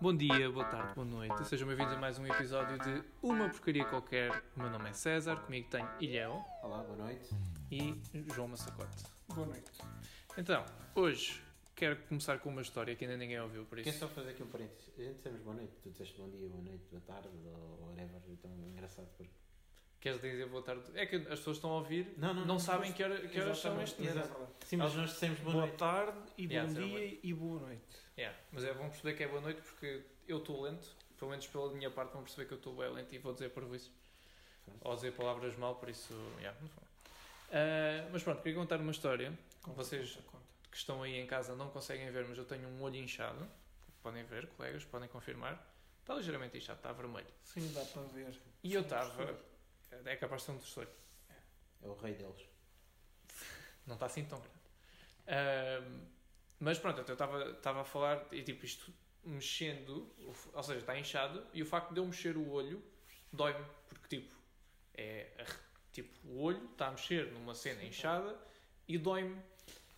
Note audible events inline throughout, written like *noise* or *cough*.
Bom dia, boa tarde, boa noite. Sejam bem-vindos a mais um episódio de Uma Porcaria Qualquer. O meu nome é César, comigo tenho Ilhéu Olá, boa noite. e João Massacote. Boa noite. Então, hoje quero começar com uma história que ainda ninguém ouviu, por Quer isso. só fazer aqui um parênteses? A gente dissemos boa noite, tu disseste bom dia, boa noite, boa tarde ou whatever, então é engraçado porque. Queres dizer boa tarde? É que as pessoas estão a ouvir, Não, não, não, sabem mas- que, hora, que horas são Exatamente, este. Sim, mas nós dissemos boa, Boa noite. tarde e bom Yeah, dia e boa noite. Yeah, mas é bom perceber que é boa noite porque eu estou lento, pelo menos pela minha parte vão perceber que eu estou bem lento e vou dizer por isso. Ou dizer palavras mal, por isso. Yeah, não foi. Ah, mas pronto, queria contar uma história. Conta, Vocês- conta, conta. que estão aí em casa não conseguem ver, mas eu tenho um olho inchado. Podem ver, colegas, podem confirmar. Está ligeiramente inchado, está vermelho. Sim, dá para ver. E eu Sim, estava. É capaz de ser um terceiro. É o rei deles. Não está assim tão grande. Ahm, mas pronto, eu estava a falar e tipo isto mexendo, ou seja, está inchado e o facto de eu mexer o olho dói-me, porque tipo, é tipo, o olho está a mexer numa cena inchada e dói-me.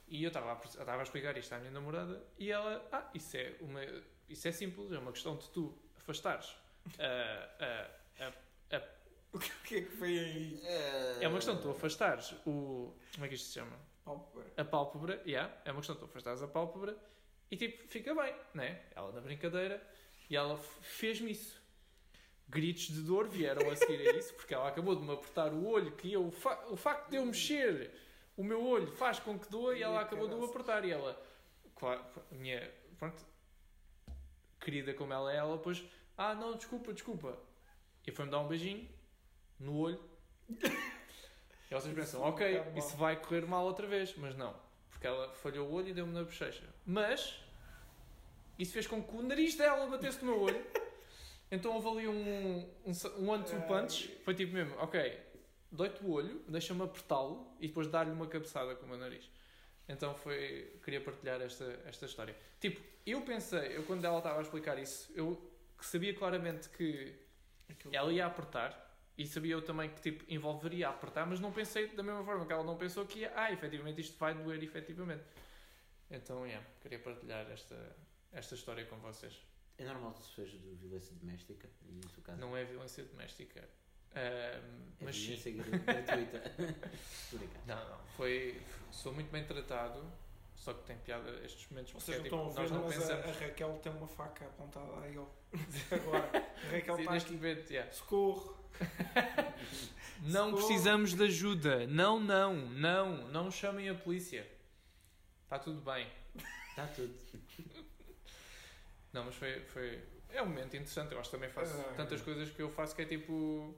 E eu estava a, a explicar isto à minha namorada e ela, ah, isso é, uma, isso é simples, é uma questão de tu afastares a, a, a *laughs* O que é que foi aí? é uma questão de tu afastares o. Como é que isto se chama? Pálpebra. A pálpebra, yeah, é uma questão tu afastares a pálpebra e tipo, fica bem, né? Ela na brincadeira e ela fez-me isso. Gritos de dor vieram a seguir a isso porque ela acabou de me apertar o olho que eu, o, fa- o facto de eu mexer o meu olho faz com que doa e ela acabou de caraças. apertar e ela, claro, minha, pronto, querida como ela é, ela depois, ah não, desculpa, desculpa. E foi-me dar um beijinho no olho. *laughs* E vocês pensam, ok, isso vai correr mal outra vez, mas não, porque ela falhou o olho e deu-me na bochecha. Mas isso fez com que o nariz dela batesse no meu olho. *laughs* Então houve ali um, um, um one-two punch. Foi tipo mesmo, ok, dói-te o olho, deixa-me apertá-lo e depois dar-lhe uma cabeçada com o meu nariz. Então foi. Queria partilhar esta, esta história. Tipo, eu pensei, eu quando ela estava a explicar isso, eu que sabia claramente que Aquilo- ela ia apertar e sabia eu também que tipo envolveria apertar, mas não pensei da mesma forma que ela não pensou que ia, ah, efetivamente isto vai doer efetivamente. Então, yeah, queria partilhar esta, esta história com vocês. É normal que se seja de violência doméstica e no seu caso. Não é violência doméstica. ahm, é mas violência gra- gratuita. *laughs* Não, não. Foi, sou muito bem tratado, só que tem piada estes momentos porque Vocês é, não tipo, estão a nós ver, não mas pensamos. a Raquel tem uma faca apontada aí ó. *laughs* Agora, a Raquel Sim, está neste aqui. momento, yeah. Socorro. *laughs* Não Socorro. precisamos de ajuda. Não, não, não. Não chamem a polícia. Está tudo bem. Está tudo. Não, mas foi, foi. É um momento interessante. Eu acho que também faço Ah, tantas é. coisas que eu faço que é tipo.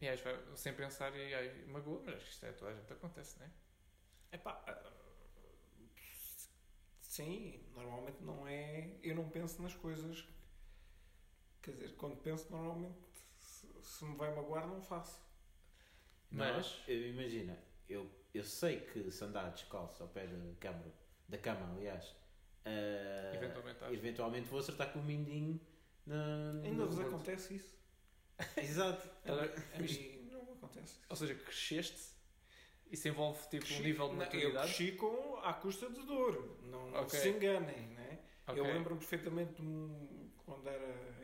E aí, sem pensar, e aí, magoa, mas acho que isto é toda a gente acontece, não é? Epá, ah, sim, normalmente não é. Eu não penso nas coisas. Quer dizer, quando penso, normalmente se, se me vai magoar, não faço. Mas- imagina, eu, eu sei que se andar descalço ao pé da cama, da cama aliás, ah, Eventualmente eventualmente vou acertar com o mindinho na. Ainda vos acontece isso? *laughs* Exato. A mim não acontece. Ou seja, cresceste. Isso envolve tipo um Cresci- nível de não, Eu maturidade. cresci com, à custa de dor, não, não Ok. se enganem, né? Ok. Eu lembro-me perfeitamente de um- quando era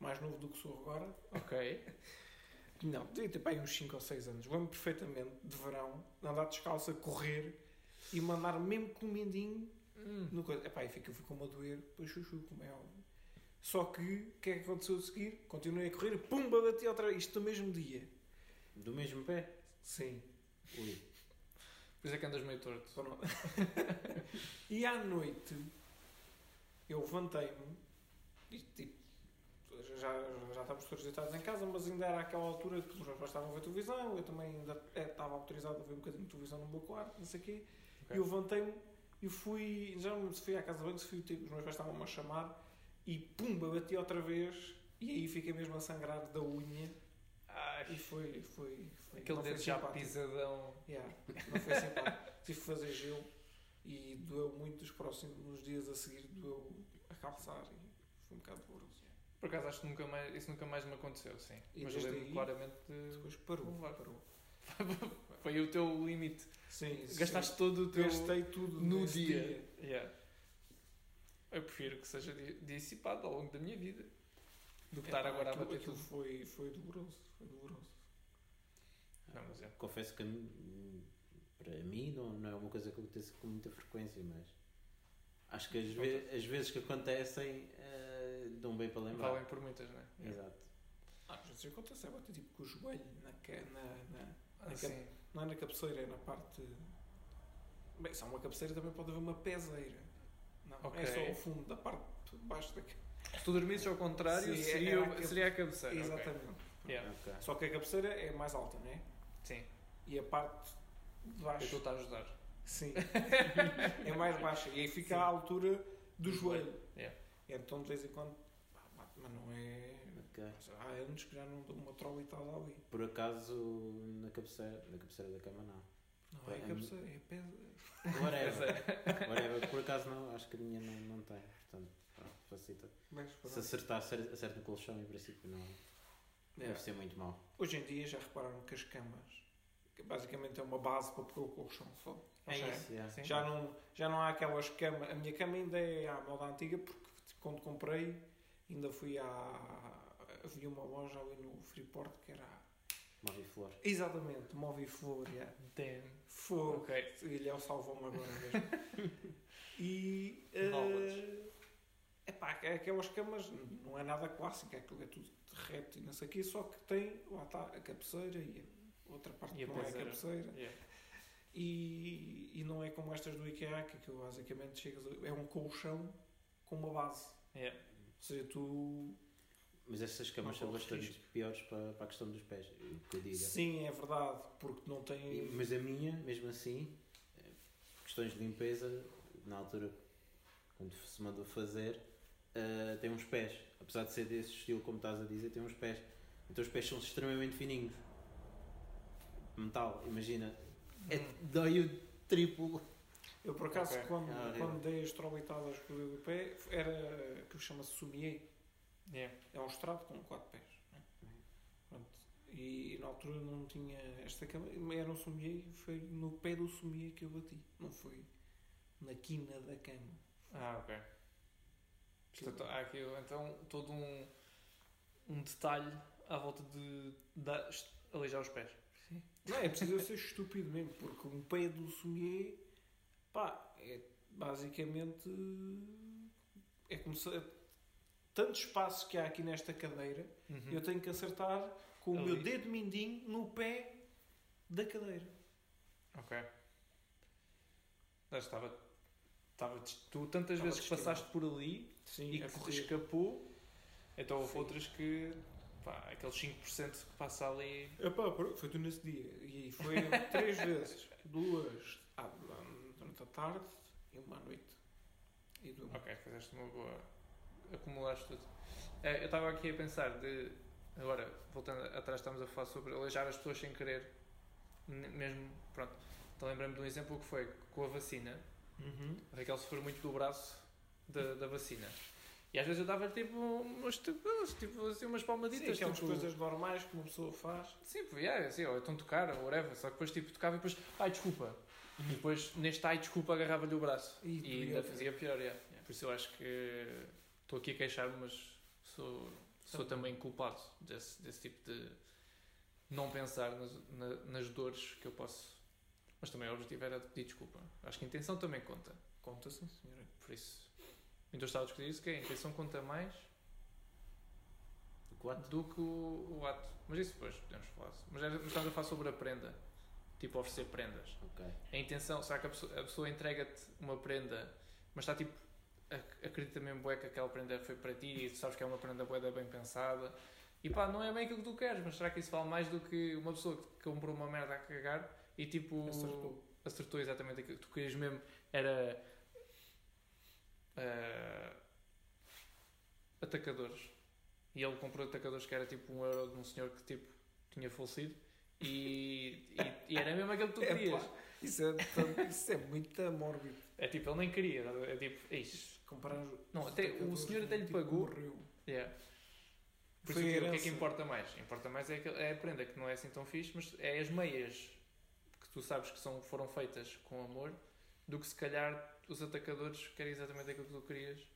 mais novo do que sou agora. Ok. *laughs* Não, devia ter uns 5 ou 6 anos. Lembro-me perfeitamente de verão, andar descalço a correr e mandar mesmo com o mindinho Hum. no coisa. Epá, e fica, ficou-me a doer, depois chuchu, como é óbvio. Só que, o que é que aconteceu a seguir? Continuei a correr pumba, bati outra vez. Isto no mesmo dia. Do mesmo pé. Sim. Ui. Por isso é que andas meio torto. *laughs* E à noite eu levantei-me e tipo já, já, estávamos todos deitados em casa, mas ainda era aquela altura que os meus pais estavam a ver televisão, eu também ainda eh, estava autorizado a ver um bocadinho de televisão no meu quarto, não sei o quê. Ok. E eu levantei-me e fui, já não me fui à casa de banho, se fui, tipo, os meus pais estavam-me a chamar e pumba, bati outra vez e aí fiquei mesmo a sangrar da unha Ai, e foi, foi, foi aquele dedo já pisadão. Yeah, não foi simpático. *laughs* Tive que fazer gelo e doeu muito os próximos nos dias a seguir, doeu a calçar e foi um bocado doloroso. Por acaso acho que nunca mais, isso nunca mais me aconteceu, sim. E Mas eu lembro aí- claramente de... Depois parou, parou. *laughs* Foi o teu limite. Sim, Gastaste todo o teu Gastei tudo no nesse dia. Yeah. Eu prefiro que seja di- dissipado ao longo da minha vida do que estar Epá, agora a aquilo- bater aquilo tudo. Foi, foi doloroso. Foi doloroso. Não, mas é. Confesso que hum, para mim não, não é uma coisa que acontece com muita frequência, mas acho que as, ve- as vezes que acontecem eh, dão bem para lembrar. Valem por muitas, não é? Exato. Às vezes acontece, é bater tipo com o joelho na, na, na, Ah, sim. não é na cabeceira, é na parte. Bem, se há uma cabeceira também pode haver uma peseira. Não, Ok. é só o fundo da parte de baixo da. Se tu dormisses ao contrário, Sim, seria, era aquele- seria a cabeceira. Exatamente. Yeah. Ok. Só que a cabeceira é mais alta, não é? Sim, E a parte de eu baixo. estou-te a ajudar. Sim. *laughs* é mais baixa. E aí fica Sim. à altura do Do joelho. Yeah. Então de vez em quando. Mas não é. Ok. Há anos que já não dou uma trolitada ali. Por acaso na cabeceira, na cabeceira da cama não. Não é É cabeceira, é pedra. Whatever. *laughs* Whatever. Por acaso não, acho que a minha não, não tem. Portanto, pronto, facilita. Se acertar, acer- acerta no colchão, em princípio não É. deve ser muito mau. Hoje em dia já repararam que as camas basicamente é uma base para pôr o colchão só. É Já- isso. Yeah. Sim. Já não, já não há aquelas camas. A minha cama ainda é à moda antiga porque quando comprei ainda fui à. Havia uma loja ali no Freeport que era. Moviflor. Exatamente, Moviflor, yeah. Damn. Fogo. Ok. O Ilhéu salvou-me agora mesmo. *laughs* e. É epá, aquelas camas não é nada clássico, aquilo é tudo reto e não sei o quê, só que tem, lá está, a cabeceira e a outra parte E a que não é a cabeceira. Yeah. E, e não é como estas do IKEA, que aquilo basicamente chegas a- é um colchão com uma base. Yeah. Seja, tu. Mas essas camas são bastante risco. piores para, para a questão dos pés, que eu diga. Sim, é verdade, porque não tem. mas a minha, mesmo assim, eh, questões de limpeza, na altura, quando se mandou fazer, eh, tem uns pés. Apesar de ser desse estilo, como estás a dizer, tem uns pés. Então os pés são extremamente fininhos. Metal, imagina. É, Hum. dói o triplo. Eu por acaso, Ok. quando, É horrível. quando dei as trolitadas com o pé, era que chama-se somier. Yeah. É um estrado com quatro pés. né? Pronto. E, na altura não tinha esta cama, era um somier e foi no pé do somier que eu bati. Não foi na quina da cama. Ah, ok. Portanto, há aqui então todo um, um detalhe à volta de, da- aleijar os pés. Não, é preciso ser estúpido mesmo, porque um pé do somier, pá, é basicamente. É como se. Tantos espaços que há aqui nesta cadeira, Uhum. eu tenho que acertar com o Ali. meu dedo mindinho no pé da cadeira. Ok. Já estava. estava tu tantas Estava vezes que passaste por ali Sim, e que te escapou, então houve Sim. outras que. pá, aqueles 5% que passa ali. Epá, foi tu nesse dia. E foi *laughs* três vezes. Duas ah, durante a tarde e uma à noite. E do... Ok, fizeste uma boa. acumulaste tudo. Eh, eu estava aqui a pensar de. Agora, voltando atrás, estamos a falar sobre aleijar as pessoas sem querer. Mesmo. Pronto. Então lembrei-me de um exemplo que foi com a vacina. Uhum. A Raquel sofreu muito do braço da, da vacina. E às vezes eu dava tipo umas, tipo, tipo, assim, umas Sim, palmaditas. aquelas tipo, coisas normais que uma pessoa faz. Sim, yeah, assim, ou então tocar, ou whatever. Só que depois tipo, tocava e depois, ai desculpa. E depois neste ai desculpa agarrava-lhe o braço. E E, ainda fazia pior, yeah. Por isso eu acho que estou aqui a queixar-me, mas sou, sou também culpado desse, desse tipo de não pensar nas, na- nas dores que eu posso. Mas também o objetivo era de pedir desculpa. Acho que a intenção também conta. Conta sim, senhora. Por isso. Então eu estava a discutir isso, que a intenção conta mais O do que o, o ato. Mas isso depois podemos falar. Mas era- mas estamos a falar sobre a prenda. Tipo, oferecer prendas. Ok. A intenção, será que a pessoa, a pessoa entrega-te uma prenda, mas está tipo, ac- acredita mesmo bué que aquela prenda foi para ti e tu sabes que é uma prenda bué bem pensada e pá, não é bem aquilo que tu queres, mas será que isso vale mais do que uma pessoa que comprou uma merda a cagar e tipo Acertou. acertou exatamente aquilo que tu querias mesmo era ah, atacadores e ele comprou atacadores que era tipo um euro de um senhor que tipo tinha falecido e, e, e era mesmo aquilo que tu *laughs* É, querias. pá, isso, é, isso é muito mórbido. É tipo, ele nem queria, é tipo, ixi. Comparar Não, até o senhor até lhe tipo, pagou. morreu. Yeah. Por Foi isso, o que- o que é que importa mais? Importa mais é, aquele- é a prenda que não é assim tão fixe, mas é as meias que tu sabes que são, foram feitas com amor, do que se calhar os atacadores que era exatamente aquilo que tu querias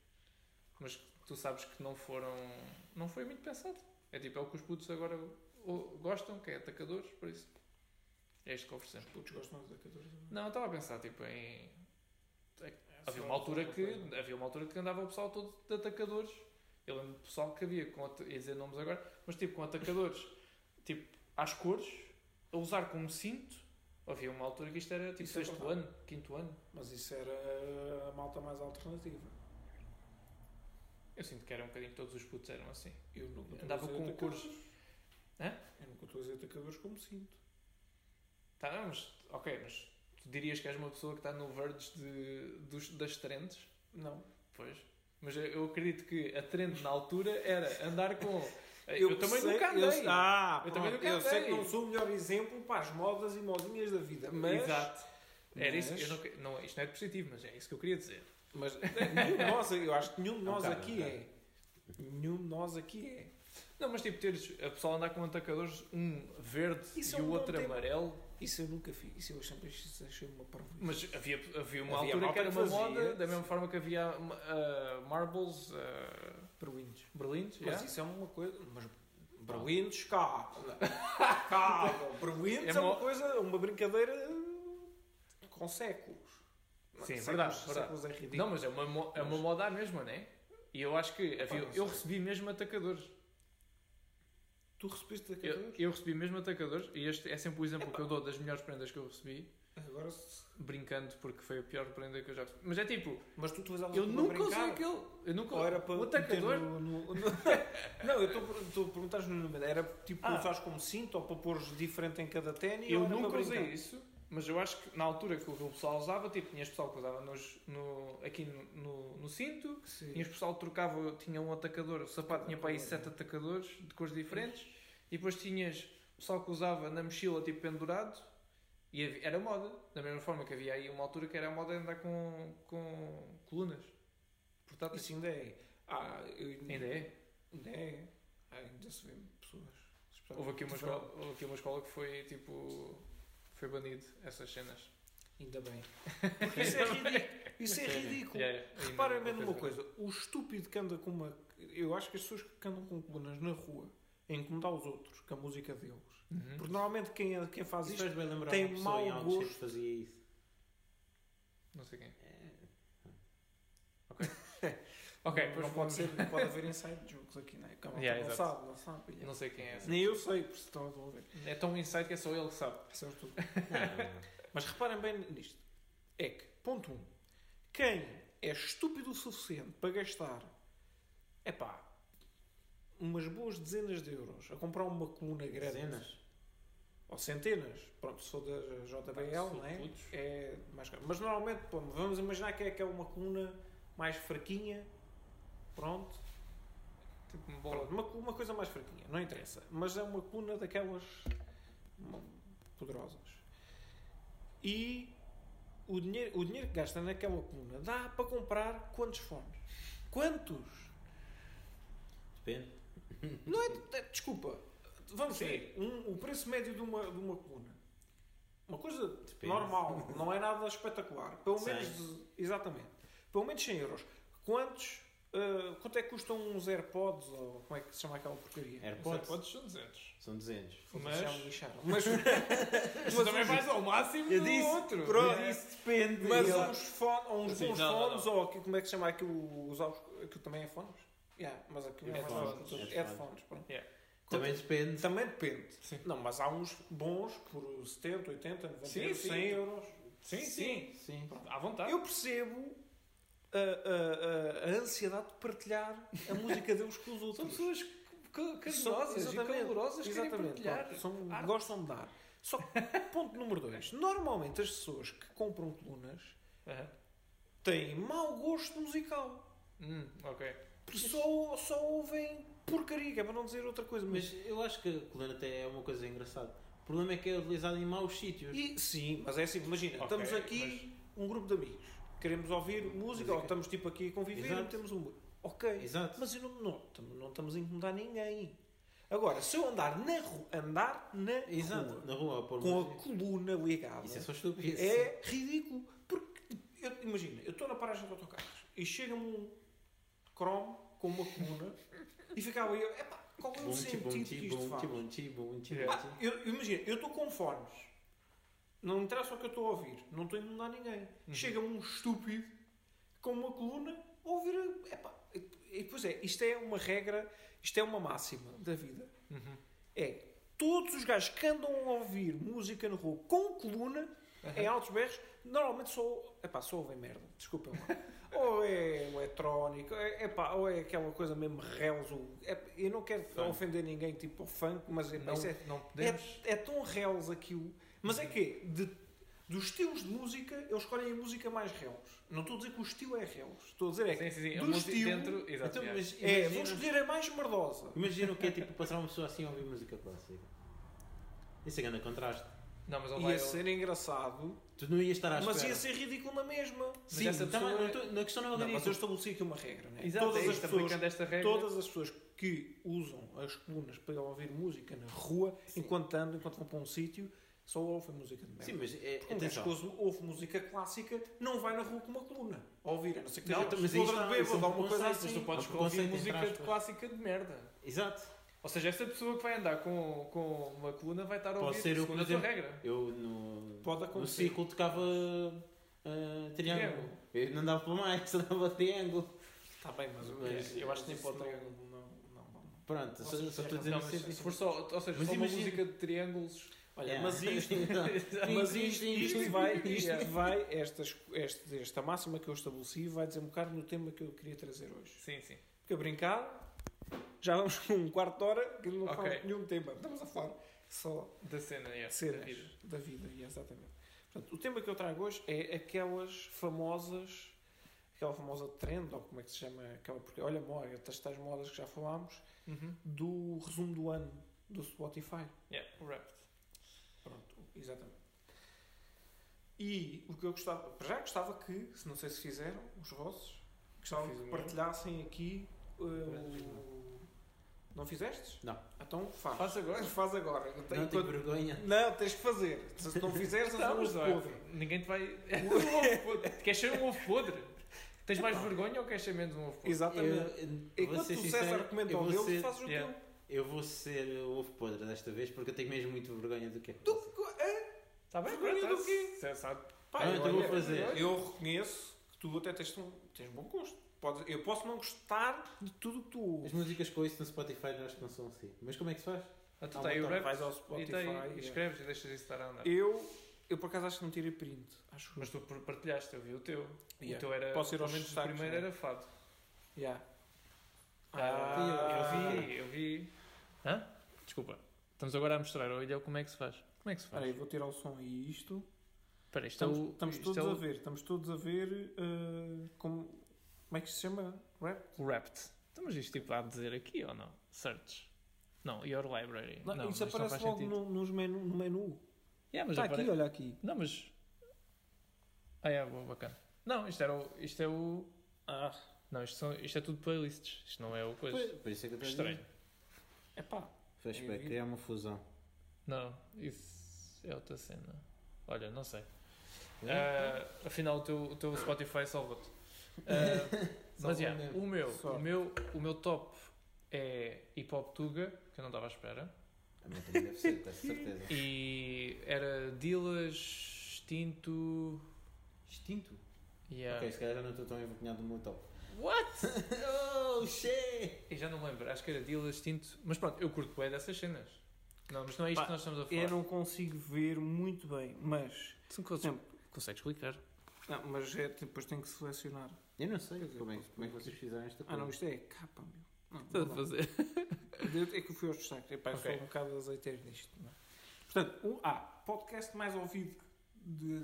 mas que tu sabes que não foram. Não foi muito pensado. É tipo, é o que os putos agora gostam, que é atacadores, por isso. É isto que oferecemos. Putos gostam de atacadores. Não, eu estava a pensar, tipo, em. É Havia só- uma altura que. Havia uma altura que andava o pessoal todo de atacadores. Eu lembro do pessoal que havia, com, ia dizer nomes agora, mas tipo, com atacadores, *laughs* tipo, às cores, a usar como cinto. Havia uma altura que isto era tipo Isso é sexto verdade. ano, quinto ano. Mas isso era a malta mais alternativa. Eu sinto que era um bocadinho todos os putos eram assim. Eu nunca Andava com cores. Hã? Eu nunca estou a dizer atacadores como sinto. Tá, não, mas. Ok, mas tu dirias que és uma pessoa que está no verge de, dos, das trends? Não. Pois. Mas eu- eu acredito que a trend na altura era andar com. *laughs* Eu, também sei- nunca andei. Eu, ah, Eu também pronto, nunca eu sei andei. que não sou o melhor exemplo para as modas e modinhas da vida. Mas, Exato. Era mas- isso. Eu não, não, isto não é depositivo, mas é isso que eu queria dizer. mas *laughs* nenhum de nós, eu acho que nenhum de É nós aqui bocado. é. Nenhum de nós aqui é. Não, mas tipo, teres a pessoa andar com atacadores, um verde Isso e é um o outro tema. amarelo. Isso eu nunca fiz. Isso eu sempre achei uma parvoíce. Mas havia, havia uma Havia altura que era uma fazia. moda, da mesma forma que havia uh, marbles, uh, Parvoinhos. berlindes. Mas yeah. isso é uma coisa. Mas Berlindes, cá. *laughs* Cá. Berlindes É é uma mo- coisa, uma brincadeira com séculos. Sim, Séculos- verdade, verdade. Séculos é ridículo. Não, mas é uma, é uma moda à mesma, não é? E eu acho que havia, eu recebi mesmo atacadores. Tu recebeste Eu, atacadores? eu recebi mesmo atacadores, e este é sempre o exemplo que eu dou das melhores prendas que eu recebi, Agora, se- brincando porque foi a pior prenda que eu já recebi. Mas é tipo, mas tu utilizavas eu nunca usei aquele. Eu nunca Ou era para o atacador. no- no- no- *laughs* não, eu estou a- perguntar genuinamente. Era tipo Ah. usares como cinto ou para pôr diferente em cada ténis? Eu nunca usei isso, mas eu acho que na altura que o pessoal usava, tipo, tinhas pessoal que usava nos, no, aqui no, no, no cinto, Sim. tinhas pessoal que trocava, tinha um atacador, o sapato tinha para aí sete atacadores de cores diferentes, e depois tinhas pessoal que usava na mochila, tipo, pendurado, e havia- era moda. Da mesma forma que havia aí uma altura que era a moda de andar com, com colunas. Portanto, Isso ainda é. Ah, eu, ainda é. Ainda é. Ah, ainda se vê pessoas. Houve aqui, uma escola, houve aqui uma escola que foi, tipo, foi banido essas cenas. Ainda bem. Porque isso é ridículo. Isso é ridículo. *laughs* Yeah, yeah, Reparem bem numa coisa. O estúpido que anda com uma. Eu acho que as pessoas que andam com colunas na rua incomodar os outros com a música deles. Uhum. Porque normalmente quem, é- quem faz Isso isto bem tem mau gosto. que fazia isso. Não sei quem. É. Ok, *laughs* não, depois não pode, ser, não pode haver inside jokes aqui, não é? Que a malta Yeah, não sabe, não sabe. yeah. Não sei quem é essa. Nem eu sei, por se estão a ver. É tão insight que é só ele que sabe. Percebes tudo. Não, Mas reparem bem nisto. É que, ponto 1. Um, quem é estúpido o suficiente para gastar, epá, umas boas dezenas de euros a comprar uma coluna grande. Dezenas. Ou centenas. Pronto, for da JBL, não é? putos. É mais caro. Mas normalmente, pô, vamos imaginar que é aquela uma coluna mais fraquinha. Pronto. Tipo uma bola. Pronto, uma, uma coisa mais fraquinha, não interessa. Mas é uma coluna daquelas poderosas. E o dinheiro, o dinheiro que gasta naquela coluna dá para comprar quantos fones? Quantos? Depende. Não é, é- desculpa. Vamos Sim. ver. Um, o preço médio de uma, de uma coluna. Uma coisa Depende. normal, não é nada espetacular. Pelo Cem. menos, de- exatamente. Pelo menos 100 euros. Quantos, ah, quanto é que custam uns AirPods? Ou como é que se chama aquela porcaria? Os AirPods AirPods são 200. são 200. Mas- Já me lixaram. *laughs* Mas, Mas também vais ao máximo Eu do disse, outro. pronto. Eu disse depende. mas Eu- uns, fone, uns Assim, bons não, não, fones, ou como é que se chama aquilo? Os aquilo também é fones? Yeah, mas aquilo é mais Headphones. fácil. Headphones. Headphones, pronto. Yeah. Também depende. Também depende. Sim. Não, mas há uns bons por 70, 80, 90 Sim, euros, sim. 100 euros. Sim, sim. Sim. À vontade. Eu percebo a, a- a- a ansiedade de partilhar a música deles com os outros. São pessoas ca- carinhosas e exatamente, calorosas que querem exatamente, partilhar. pronto, são- gostam de dar. Só que, ponto número 2. *laughs* Normalmente as pessoas que compram colunas Aham. têm mau gosto musical. Hum, ok. Porque só, só ouvem porcaria, que é para não dizer outra coisa. Mas, Mas eu acho que a coluna até é uma coisa engraçada. O problema é que é utilizado em maus sítios. e, sim, mas é assim, imagina, Ok, estamos aqui, um grupo de amigos, queremos ouvir música, Música. ou estamos tipo aqui a conviver Exato. e temos um. Ok, Exato. mas não, não, tam- não estamos a incomodar ninguém. Agora, se eu andar na rua, andar na Exato. rua, Na rua, a com a música. coluna ligada, Isso é só estúpido. é ridículo. Porque, eu- imagina, eu estou na paragem de autocarros e chega-me um, Chrome com uma coluna e ficava eu, epá, qual é o sentido que isto faz? eu, imagina, eu estou com fones. Não interessa o que eu estou a ouvir. Não estou a incomodar ninguém. Uhum. Chega-me um estúpido com uma coluna a ouvir. Epá, e, pois é, isto é uma regra, isto é uma máxima da vida. Uhum. É todos os gajos que andam a ouvir música na rua com coluna, em altos berros, normalmente só, epá, só ouvem merda. Desculpem lá. *laughs* ou é eletrónico, é, epá, ou é aquela coisa mesmo ou- é- eu não quero Funk. ofender ninguém, tipo funk, mas Não, é, não podemos. é, é tão reles aquilo. Mas é que de, dos estilos de música, eles escolhem a música mais reles. Não estou a dizer que o estilo é reles. Estou a dizer é que Sim, sim, sim. do estilo- dentro. Então, mas é, vou escolher a mais merdosa. imagina o que é tipo passar uma pessoa assim a ouvir música clássica. Isso é grande contraste. Não, mas ele vai. Ia ser engraçado, Tu não ias estar à mas espera. ia ser ridículo na mesma. Sim, essa pessoa- mas não tô- na questão não é o Não, mas eu ridículo. estabeleci aqui uma regra, né? Exato, todas, é as isto, pessoas, aplicando esta regra. todas as pessoas que usam as colunas para ouvir música na rua, enquanto andam, enquanto vão para um sítio, só ouvem música de merda. Sim, mas é, Um gajo que atenção. ouve, ouve música clássica não vai na rua com uma coluna a ouvir, a não ser que Não, esteja mas aí podre está, de bêbado isso é um alguma coisa preconceito, Mas assim. tu podes Há ouvir música entre de aspas. clássica de merda. Exato. Ou seja, essa pessoa que vai andar com, com uma coluna vai estar a Pode ouvir ser eu, segundo a tua exemplo. regra. Eu no, Pode no acontecer. ciclo tocava uh, triângulo. Triângulo. Eu não dava para mais, *laughs* só dava triângulo. Está bem, mas, Mas eu acho que nem isso pode não- não, não, não, não. Pronto, só, estou a dizer Não, no mas sentido. se for só, ou seja, Mas só uma imagina- música de triângulos. Olha, Yeah. mas isto, *laughs* Sim, mas sim, isto, sim, isto sim. vai, isto vai estas, este, esta máxima que eu estabeleci vai dizer um bocado no tema que eu queria trazer hoje. Sim, sim. Porque a brincar, já vamos com um quarto de hora que não Ok. fala de nenhum tema. Estamos a falar só Da cena, cenas da vida. da vida. exatamente. Portanto, o tema que eu trago hoje é aquelas famosas, aquela famosa trend, ou como é que se chama, aquela, porque olha, moda, estas tais modas que já falámos, Uhum. do resumo do ano do Spotify. Yeah, o Wrapped. Pronto, exatamente. E o que eu gostava, já gostava que, se não sei se fizeram, os vossos, gostava Fiz o que partilhassem aqui uh, o. Não fizestes? Não. Então faz. Faz agora. Faz agora. Não Enquanto- tenho vergonha. Não, tens que fazer. Se não *laughs* fizeres, és Não, um ovo não podre. Ninguém te vai. *laughs* ovo podre. Queres ser um ovo podre? Tens mais vergonha ou queres ser menos um ovo podre? Exatamente. Eu, vou Enquanto o César comenta eu o vou dele, ser- tu fazes o Yeah. teu. Eu vou ser o ovo podre desta vez porque eu tenho mesmo muito vergonha do que é. que Tu, faço. Está bem? Vergonha do quê? Sabe. Pá, Ah, então olha, vou fazer. Eu reconheço que tu até tens, um, tens bom gosto. Podes, eu posso não gostar de tudo o que tu As ouves. músicas que ouço no Spotify eu acho que não são assim. Mas como é que se faz? Ah, tu Ah, o Wrapped. vais ao E Spotify. yeah. e escreves e deixas isso estar a andar. Eu, eu por acaso acho que não tirei print. Acho Mas tu partilhaste, eu vi o teu. Yeah. O teu era. Posso ir aos pelo menos o primeiro não é? era fado. Yeah. Ah, eu vi, eu vi. Hã? Desculpa. Estamos agora a mostrar ao Ilhéu como é que se faz. Como é que se faz? Espera vou tirar o som e isto. Espera, isto Estamos, é o. estamos isto todos é o, a ver. Estamos todos a ver uh, como, como é que se chama? Rap? O Wrapped. Então, mas isto tipo há de dizer aqui ou não? Search. Não, Your Library. Não, não, isso isto não aparece faz logo no, nos menu, no menu. Yeah, mas Está apare- aqui, olha aqui. Não, mas. Ah, é, boa, bacana. Não, isto, era o, isto é o. Ah, Não, isto, são, isto é tudo playlists. Isto não é o coisa. Por, por isso é que eu estranho. é pá. Flashback, criar uma fusão. Não, isso é outra cena. Olha, não sei. Ah, afinal, o teu, o teu Spotify salva-te. Ah, *laughs* mas, yeah, mesmo. o, meu, Só. o, meu, o meu top é Hip Hop Tuga, que eu não estava à espera. A minha também deve ser, tenho certeza. E era Dilas, Extinto. Extinto? Yeah. Ok, se calhar já não estou tão envergonhado do meu top. What? *laughs* oh, shit! Eu já não me lembro, acho que era Dilas, Extinto. Mas pronto, eu curto bem dessas cenas. Não, mas não é isto Pá, que nós estamos a falar. Eu não consigo ver muito bem, mas. Exemplo, consegues explicar? Não, mas é, depois tem que selecionar. Eu não sei como é, como é que vocês fizeram esta Ah, coisa. não, isto é capa, meu. Não, a fazer. É que eu fui aos destaques. Epá, eu Ok. sou um bocado azeiteiro nisto. Não é? Portanto, um, ah, podcast mais ouvido de.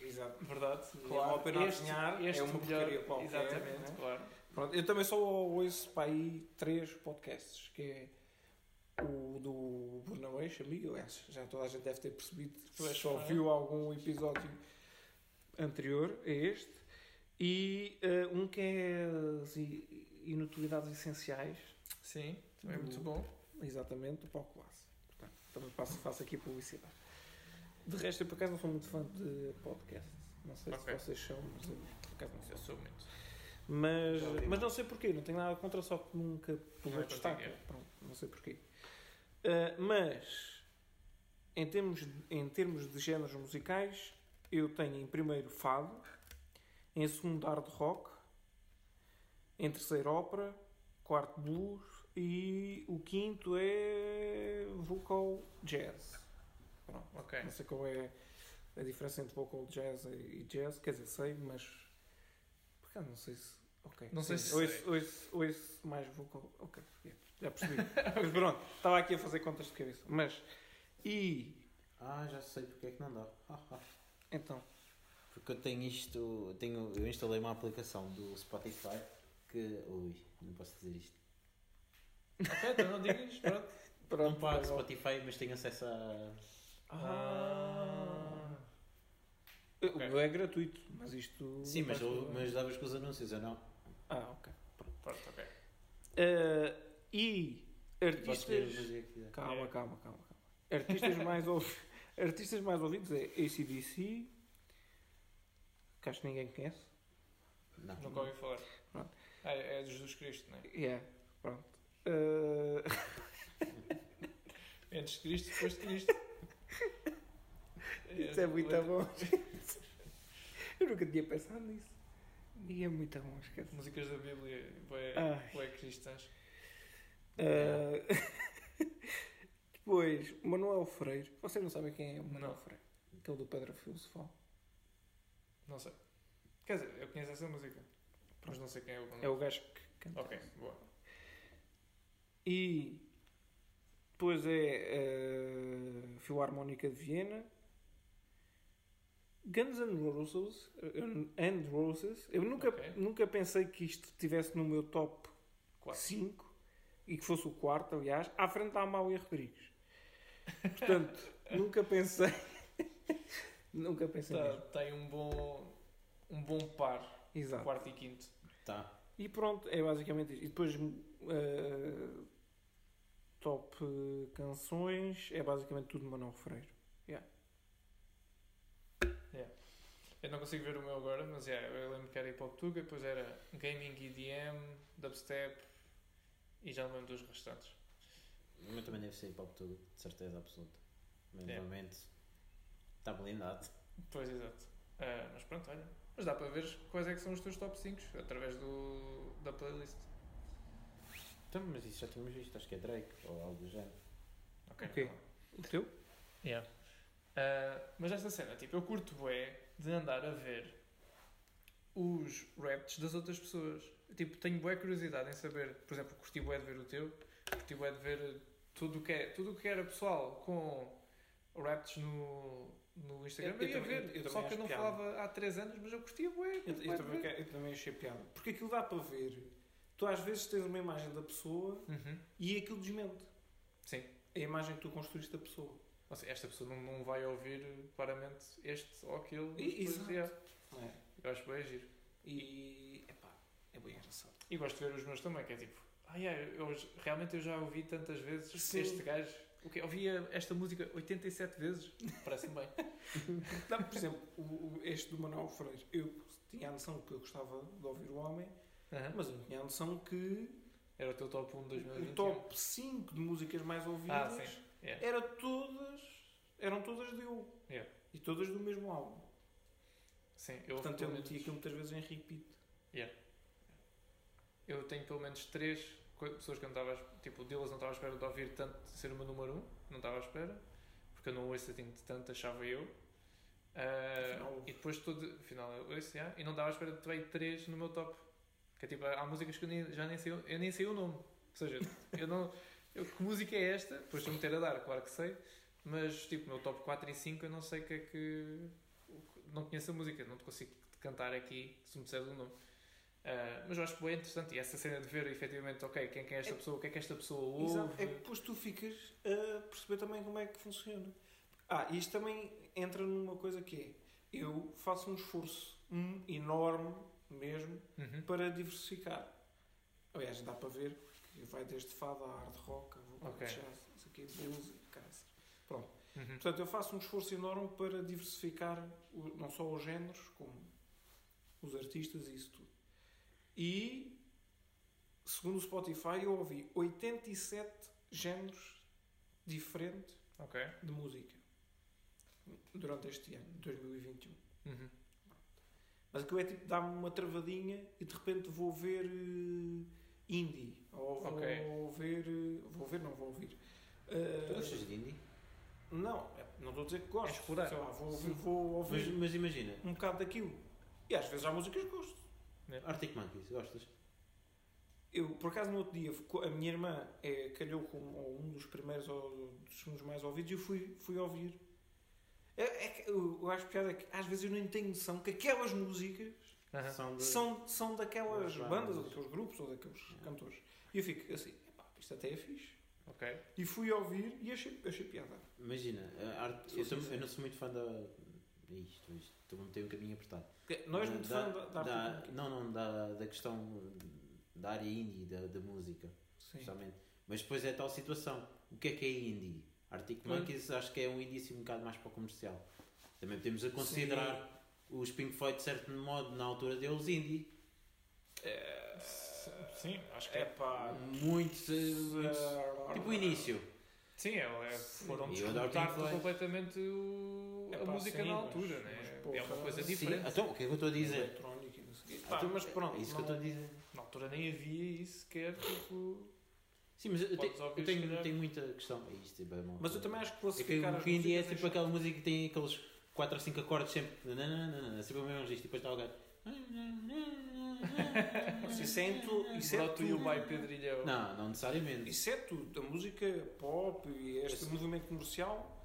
Exato. Verdade, Claro, claro. a pena adivinhar, é uma porcaria qualquer, Exatamente, né? claro. Pronto, eu também só ouço para aí três podcasts, que é o do Bruno Eixo, amigo, já toda a gente deve ter percebido, Pois, só é. viu algum episódio anterior a este, e eh, um que é as inutilidades essenciais, Sim, também é Do- muito bom. exatamente, do Paulo Classe. Portanto, também faço, faço aqui publicidade. De resto, eu por acaso não sou muito fã de podcasts. Não sei Ok. se vocês são, mas eu por acaso não Eu sou. sou muito. Mas, ouvi mas não sei porquê, não tenho nada contra, só que nunca Não é destaque. é. Pronto, não sei porquê. Ah, mas, em termos, em termos de géneros musicais, eu tenho em primeiro fado, em segundo hard rock, em terceiro ópera, quarto blues e o quinto é vocal jazz. Pronto. Ok. Não sei qual é a diferença entre vocal jazz e jazz, quer dizer, sei, mas por acaso não sei se. Ok. Não sei sim, se ouço, ouço, ouço mais vocal. Ok, yeah, já percebi. *laughs* mas pronto, estava aqui a fazer contas de cabeça. Mas, e Ah, já sei porque é que não dá. *laughs* então, Porque eu tenho isto, tenho, eu instalei uma aplicação do Spotify que. Ui, não posso dizer isto. Ok, então não digas, *laughs* pronto. Não pago. Spotify, mas tenho acesso a. Ah. O Ok. meu é gratuito, mas isto. Sim, mas, eu, mas davas com os anúncios, eu não. Ah, ok. Pronto, ok. Ah, e artistas. quiser. Calma, É. calma, calma, calma. Artistas *laughs* mais, ouvi... Artistas mais ouvidos é ACDC, que acho que ninguém conhece. Não. Nunca ouvi falar. Pronto. Ah, é de Jesus Cristo, não é? Yeah, pronto. Uh, *laughs* Antes de Cristo, depois de Cristo. Isso é muito bom. Eu nunca tinha pensado nisso. E é muito bom, esquece. Músicas da Bíblia, bué, Ai. bué cristãs. Uh, *laughs* Depois, Manuel Freire. Vocês não sabem quem é o Manuel Não. Freire? Aquele do Pedra Filosofal. Não sei. Quer dizer, eu conheço essa música, mas não sei quem é o É o gajo que canta. Ok, boa. E depois é a Filarmónica de Viena, Guns N' Roses, eh, and Roses. Eu nunca, Ok. nunca pensei que isto estivesse no meu top Quatro. 5 e que fosse o quarto, aliás, à frente da Amália Rodrigues. Portanto, nunca pensei. nunca pensei Está mesmo. tá um bom, um bom par, Exato. quarto e quinto. Tá. E pronto, é basicamente isto. E depois, eh, top canções, é basicamente tudo Manuel Freire. Eu não consigo ver o meu agora, mas é, eu lembro que era hip hop tuga, depois era gaming EDM, dubstep e já não lembro dos restantes. O meu também deve ser hip hop tudo, de certeza absoluta. Mas É. novamente está blindado. Pois, exato. Ah, mas pronto, olha. Mas dá para ver quais é que são os teus top 5 através do, da playlist. Então, mas isso já tínhamos visto, acho que é Drake ou algo do género. Ok. Ok. tá. O teu? Yeah. Ah, mas esta cena, tipo, eu curto bué de andar a ver os raps das outras pessoas. Tipo, tenho bué curiosidade em saber, por exemplo, curti bué de ver o teu, curti bué de ver tudo o que é, tudo que era pessoal com raps no, no Instagram. Eu- Eu, também- ver, eu só que eu não piada. falava há 3 anos, mas eu curtia bué. Eu, eu também, eu também achei piada. Porque aquilo dá para ver. Tu às vezes tens uma imagem da pessoa Uhum. e aquilo desmente. Sim. A imagem que tu construíste da pessoa. Ou seja, esta pessoa não, não vai ouvir claramente este ou aquele. E- exato. é? eu acho bem giro. E epá, é bem engraçado. E gosto de ver os meus também, que é tipo, ah, yeah, eu, eu- realmente eu já ouvi tantas vezes Sim. este gajo. O quê? Ouvia esta música 87 vezes. Parece-me bem. *laughs* Não, por exemplo, o, o- este do Manuel Freire, eu tinha a noção que eu gostava de ouvir o homem, mas eu tinha a noção que Era o teu top 1 de o 2021. top 5 de músicas mais ouvidas Ah, sim. Yeah. era todas, eram todas dele. Yeah. E todas do mesmo álbum. Sim, eu, Portanto, eu pelo meti menos- aquilo muitas vezes em repeat. eu tenho pelo menos 3 pessoas que eu não estava, tipo, o Dillas não estava à espera de ouvir tanto de ser o meu número 1, não estava à espera, porque eu não ouço assim de tanto, achava eu. Ouve. e depois todo, afinal eu ouço, yeah, e não estava à espera de ter 3 no meu top. Que é tipo, há músicas que eu nem, já nem sei, eu nem sei o nome. Ou seja, eu não. Eu, que música é esta? Depois se eu meter a dar, claro que sei. Mas tipo, meu top 4 e 5 eu não sei o que é que- Não conheço a música, não te consigo cantar aqui se me disseres o nome. Ah, mas eu acho que é interessante. E essa cena de ver efetivamente, ok, quem é, é esta É- pessoa, o que é que esta pessoa ouve. Exato. É que depois tu ficas a perceber também como é que funciona. Ah, e isto também entra numa coisa que é, eu faço um esforço um, enorme mesmo Uhum. para diversificar. Aliás, dá para ver que vai desde fado a hard rock, a vocal Ok. jazz, não sei o quê, blues caraças. Pronto. Uhum. Portanto, eu faço um esforço enorme para diversificar o- não só os géneros, como os artistas e isso tudo. E, segundo o Spotify, eu ouvi 87 géneros diferentes Ok. de música durante este ano, 2021. Uhum. Mas aquilo é tipo, dá-me uma travadinha e de repente vou ver eh, indie. Ou vou Ok. ver. eh, vou ver, não vou ouvir. Eh, Tu gostas de indie? não, é- não estou a dizer que gosto. É explorar. Lá, vou, vou Mas, ouvir mas imagina, um bocado daquilo. E às vezes há músicas que gosto. Arctic Monkeys, gostas? Eu, por acaso, no outro dia, a minha irmã é, calhou com um dos primeiros ou dos segundos mais ouvidos e eu fui, fui ouvir. É, é que eu, eu acho piada é que às vezes eu nem tenho noção que aquelas músicas. São de... são, são daquelas Das bandas, ou bandas. daqueles grupos, ou daqueles cantores. E eu fico assim, "Epá, isto até é fixe. Ok. E fui ouvir e achei, achei piada. Imagina, a arte, Sou eu, sincero. eu não sou muito fã da. Isto, isto, estou a meter um caminho apertado. Não és muito Da- fã da, da da-? Não, não, da, da questão da área indie, da, da música, Sim. especialmente. Mas depois é tal situação. O que é que é indie? Arctic. Monkeys acho que é um indie assim um bocado mais para o comercial. Também temos a considerar os Pink Floyd de certo modo na altura deles indie. É, Sim, acho que é é. pá. Muito, muito tipo o início. Sim, é, é, foram Floyd. completamente o- É a pá, música sim, na altura, mas, né? É uma coisa sim, diferente. Então, o que é que eu estou a dizer? Eletrónica e não sei o quê. Ah, Pá, mas pronto. É isso que eu não- estou a dizer. Na altura nem havia isso sequer, tipo. Sim, mas eu, ouvir, eu tenho, tenho muita questão. É isto, é bem mal. Mas eu também acho que É que classificar o as que indie é músicas tipo aquela música que tem aqueles 4 ou 5 acordes sempre. nananana, Sempre o mesmo registro. E depois está o gajo. Mas isso é, em tu, isso é to you tudo. by Pedrilhão. Não, não necessariamente. Isso é tudo. A música pop e este movimento comercial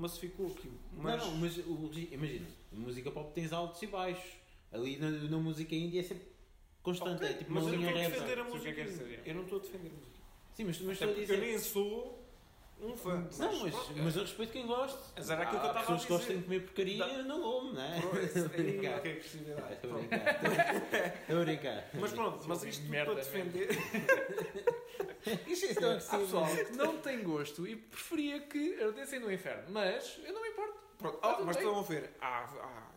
massificou aquilo. Não, Mas, não, mas o imagina, na música pop tens altos e baixos. Ali na, na música indie é sempre constante, Ok, é tipo mas uma eu não linha estou a defender reta. a é música. eu não estou a defender a música. Sim, mas, mas estou a dizer. eu nem sou um fã. Não, mas, pronto, mas eu respeito quem gosta. Mas era aquilo que eu estava a pessoas que gostam de dizer. comer porcaria, Da- eu não como, não é? Estou a brincar. é é agressividade. Estou a Pronto. brincar. Estou a brincar. Mas pronto, mas isto tudo merda para defender. *laughs* Isto é Há tão pessoal que não tem gosto e preferia que ardessem no inferno. Mas eu não me importo. Pronto, Ah, ah, mas estão a ver. Há, há-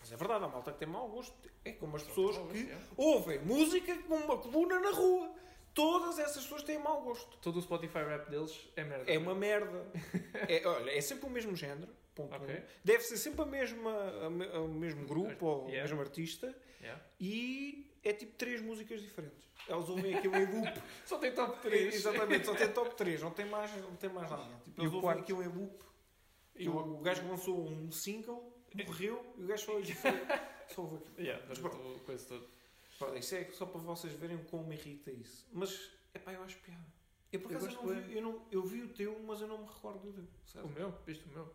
mas é verdade, há malta que tem mau gosto. É como as pessoas que É. ouvem música com uma coluna na rua. Todas essas pessoas têm mau gosto. Todo o Spotify rap deles é merda. É uma merda. *laughs* É, olha, é sempre o mesmo género. Ponto Ok. um. Deve ser sempre a mesma, a o mesmo grupo ou o Yeah. mesmo artista. Yeah. E é tipo três músicas diferentes. Eles ouvem aquilo em loop. *laughs* Só tem top 3. Exatamente, só tem *laughs* top 3, não tem mais, não tem mais nada. Tipo, E eles o ouvem aquilo em loop. E o, o- o gajo lançou um single, morreu e o gajo só, só ouve aquilo. Yeah, Mas durante o coisa todo. Pá, Isso é só para vocês verem como me irrita isso. Mas, é pá, eu acho piada. Eu por Eu acaso gosto não vi, eu, não, eu vi o teu, mas eu não me recordo do teu. O meu, viste o meu.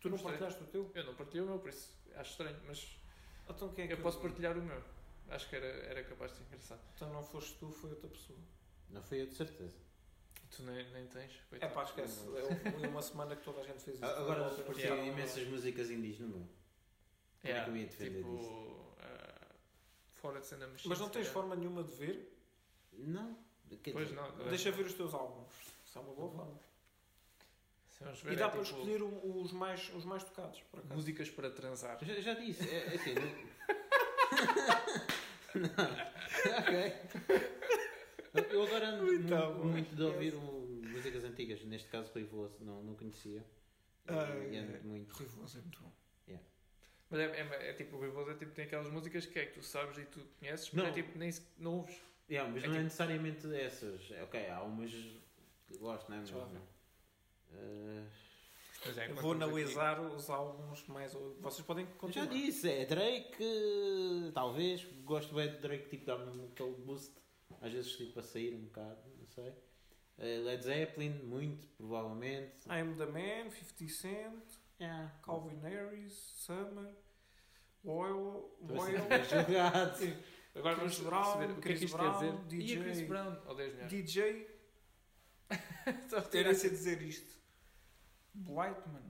Tu não Gostei. partilhaste o teu? Eu não partilhei o meu, por isso acho estranho. Mas Então quem é que eu posso partilhar o meu. Acho que era, era capaz de ser engraçado. Então não foste tu, foi outra pessoa. Não foi eu, de certeza. Tu nem, nem tens. É pá, esquece. Houve uma semana que toda a gente fez isso. Agora, uma- imensas músicas indies no meu. Como é que eu ia defender tipo, disso? Ah, Fora de machine. Mas não tens calhar. forma nenhuma de ver? Não. Quer Pois dizer, não. Deixa ver os teus álbuns. Isso é uma boa forma. Ver, E dá é para tipo, escolher os mais, os mais tocados, por acaso. músicas para transar. Já, já disse, é, é assim. Não... *laughs* não. Ok. Eu agora ando Muito muito, de ouvir um, músicas antigas, neste caso Rui Veloso, não, não conhecia. E- Ai, e ando ai. muito. É muito bom. Mas é, é, é tipo, o Veloso é tipo, tem aquelas músicas que é que tu sabes e tu conheces, mas Não. é tipo, nem não ouves. Yeah, mas É não é tipo- necessariamente essas. É, Ok, há umas que gosto, não é? Mas, ver. eh, Mas é, vou analisar os álbuns mais. Vocês podem eu já continuar. disse, é Drake, talvez. Gosto bem de Drake, tipo, dá-me aquele boost. Às vezes, tipo, para sair um bocado, não sei. Eh, Led Zeppelin, muito, provavelmente. I Am The Man, 50 Cent, Yeah. Calvin Harris, Summer, Oil, a ser jogado. Sim. Agora vamos Chris Brown, perceber o que é que Chris isto Brown, quer dizer. DJ, E a Chris Brown? Odeias. DJ, nem sei dizer isto. Blightman,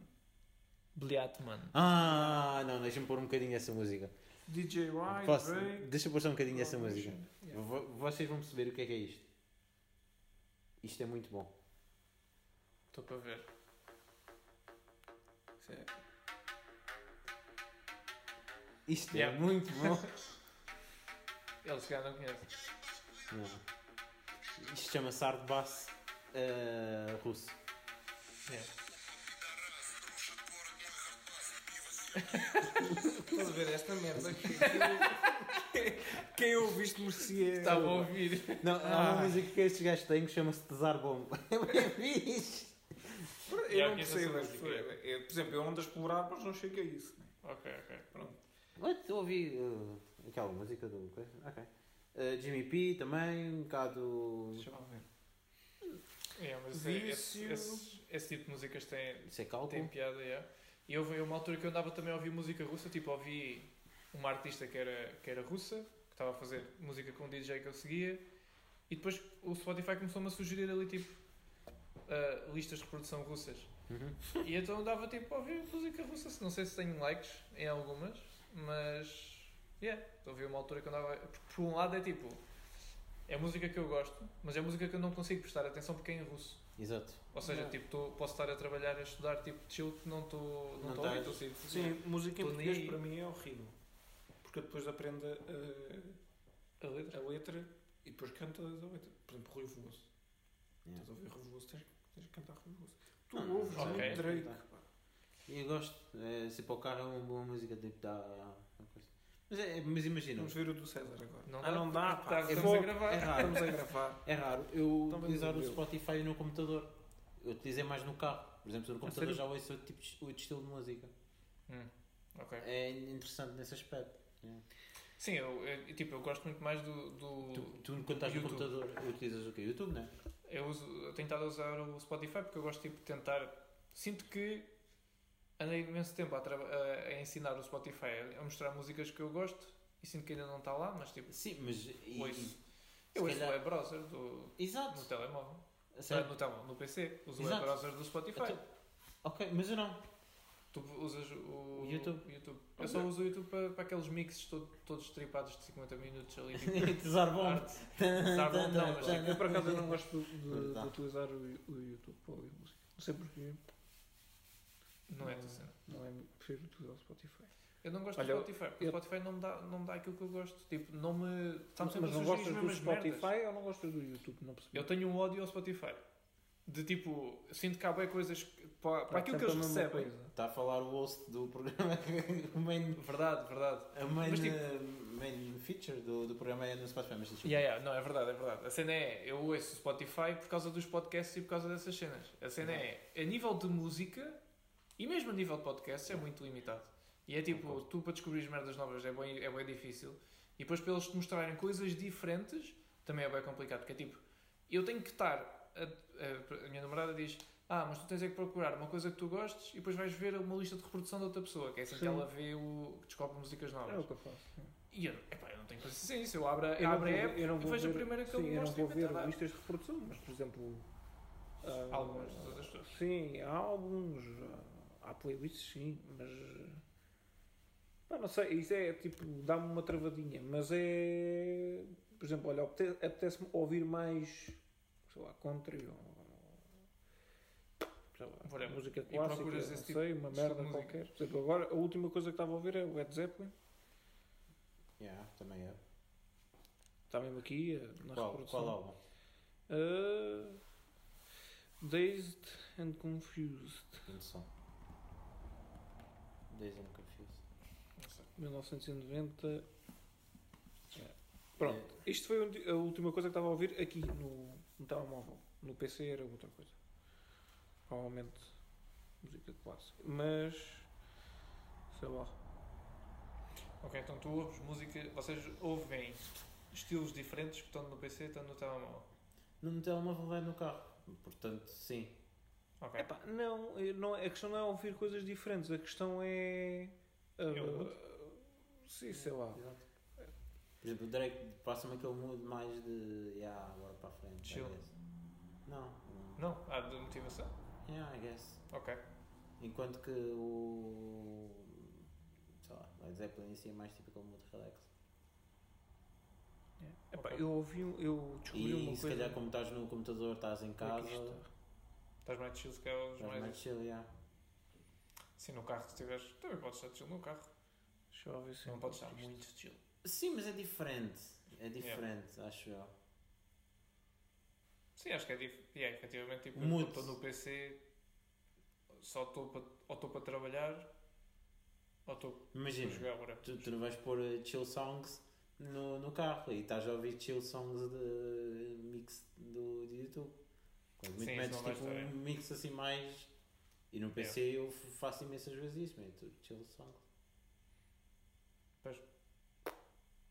Bliatman. Ah, não, deixa-me pôr um bocadinho essa música. DJ Wright, Posso, Drake. deixa eu pôr só um bocadinho essa música. Yeah. Vo- Vocês vão perceber o que é que é isto. Isto é muito bom. Estou para ver. É- Isto Yeah. é muito bom. Ele se calhar não conhece. Não. Isto chama-se Art Bass eh, russo. Yeah. Estás a ver esta merda? *laughs* Quem ouve isto merecia. Estava a ouvir. Não, há uma Ah. música que estes gajos têm que chama-se Tesar Bomba. *laughs* É bem fixe. Eu Já não percebo. música. Eu, por exemplo, eu ando a explorar, mas não chego a isso. né? Ok, ok. Pronto. What? Eu ouvi uh, aquela música do. coisa? Ok. Uh, Jimmy P também, um bocado. Deixa eu lá ver. É, mas esse, esse, esse, esse tipo de músicas tem, Isso é tem piada, yeah. E houve uma altura que eu andava também a ouvir música russa, tipo, ouvi uma artista que era, que era russa, que estava a fazer música com um DJ que eu seguia, e depois o Spotify começou-me a sugerir ali, tipo, ah, listas de reprodução russas. Uhum. E então dava, tipo, a ouvir música russa, não sei se tenho likes em algumas, mas, yeah, ouvi uma altura que eu andava... Porque, por um lado, é tipo, é música que eu gosto, mas é música que eu não consigo prestar atenção porque é em russo. Exato. Ou seja, Não. tipo, tô, posso estar a trabalhar, a estudar, tipo, chill, que não estou não Não a ouvir, assim, Sim, música em Tô nem português aí. para mim é horrível. Porque eu depois aprendo a, a letra. a letra e depois canta a letra. Por exemplo, Rui Veloso. Yeah. Estás a ouvir Rui Veloso, tens, tens que cantar Rui Veloso. Tu Não, ouves ok. muito Drake. Tá. eu gosto. É, se para o carro é uma boa música, tipo, dá. Mas, é, mas imagina, Vamos ver o do César agora. Não ah, dá, não dá, porque pá. tá- estamos a gravar. É raro. Estamos a gravar. é raro eu Então vamos utilizar o. Spotify no computador. Eu utilizei mais no carro. Por exemplo, no computador sério? já ouço outro, tipo, de- outro estilo de música. Hum, ok. É interessante nesse aspecto. Yeah. Sim, eu, eu- tipo, eu gosto muito mais do... do Tu, tu quando estás no YouTube. computador, utilizas o quê? YouTube, não é? Eu, uso, eu tenho estado a usar o Spotify porque eu gosto, tipo, de tentar... Sinto que andei imenso tempo a, a, a ensinar o Spotify a, mostrar músicas que eu gosto e sinto que ainda não está lá, mas, tipo, Sim, mas. E, Ouço. eu ouço o calhar- web browser do, Exato. no telemóvel. A Ah, sério? no, telemóvel, no PC. Uso o Exato. web browser do Spotify. Então- Ok, mas eu não. Tu usas o O YouTube. Eu só uso o YouTube para, para aqueles mixes todo- todos tripados de 50 minutos ali. Tipo, *laughs* Tesar não, mas Eu por acaso eu não gosto de, de- de utilizar o, o YouTube para ouvir música. Não sei porquê. Não é tua cena. Não é, prefiro utilizar o Spotify. Eu não gosto Olha, do Spotify, porque eu- o Spotify não me, dá, não me dá aquilo que eu gosto. Tipo, não me. Mas não gostas as do Spotify merdas. ou não gostas do YouTube? Não percebi. Eu tenho um ódio ao Spotify. De tipo, sinto que há bem coisas que- para, para aquilo que eles recebem. Está a falar o host do programa. *laughs* o main, Verdade, verdade. a main, Mas, tipo- eh, main feature do, do programa é no Spotify. Mas deixa Yeah, yeah, não, é verdade, é verdade. A cena é, eu ouço o Spotify por causa dos podcasts e por causa dessas cenas. A cena é, a nível de música e mesmo a nível de podcasts é muito limitado. E é tipo, Concordo. tu para descobrir merdas novas é bem, é bem difícil. E depois para eles te mostrarem coisas diferentes também é bem complicado. Porque é tipo, eu tenho que estar. A, a- a minha namorada diz: Ah, mas tu tens é que procurar uma coisa que tu gostes e depois vais ver uma lista de reprodução de outra pessoa, que é assim que Sim. ela vê o. que descobre músicas novas. É o que eu faço. E eu, epá, eu não tenho paciência, eu abro, a- Eu abro a app eu não e vejo a ver- primeira que sim, eu eu não gosto vou ver a listas de reprodução, mas por exemplo. ah, Algumas outras pessoas. Sim, há álbuns, há playlists, sim, mas. Pá, não sei, isso é tipo, dá-me uma travadinha, mas é. Por exemplo, olha, apete- apetece-me ouvir mais, sei lá, country ou. Sei lá, Whatever. música clássica, não esse tipo sei, uma merda qualquer. Por exemplo, agora a última coisa que estava a ouvir é o Led Zeppelin, Yeah, também é. está mesmo aqui eh, na Qual, reprodução. qual álbum? Uh, dazed and Confused. Days and Confused. Não sei. 1990. É. Pronto, isto foi a última coisa que estava a ouvir aqui no, no telemóvel. No PC era outra coisa. Provavelmente música clássica. Mas. sei lá. Ok, então tu ouves música, vocês ouvem estilos diferentes que estão no PC e estão no telemóvel. No no telemóvel vai no carro. Portanto, sim. Ok. Epá, não, eu não, a questão não é ouvir coisas diferentes, a questão é. uh, Eu- sim, sei lá. Exato. Por exemplo, o Drake passa-me aquele mood mais de. Yeah, agora para a frente. I Chill. guess. Não, não. Não? Há de motivação? Yeah, I guess. Ok. Enquanto que o. sei lá, Led Zeppelin em si é mais tipo aquele mood relax. Epá, Ok. eu ouvi, um- eu descobri uma E se coisa. calhar, como estás no computador, estás em é casa, que? Estás mais chill se calhar estás mais... mais chill, yeah. Sim, no carro se estiveres... Também podes estar chill no carro. Deixa eu ver se Não eu podes estar muito chill. Sim, mas é diferente. É diferente, acho eu. Sim, acho que é, dif... é efetivamente tipo, Muito. estou no PC, só estou para, ou estou para trabalhar, ou estou para Imagina, jogar whatever. tu, tu não vais pôr eh, chill songs no, no carro e estás a ouvir chill songs de mix do, do YouTube. Quando muito Sim, metes tipo um mix assim mais. E no PC eu faço imensas vezes isso, meto chill songs.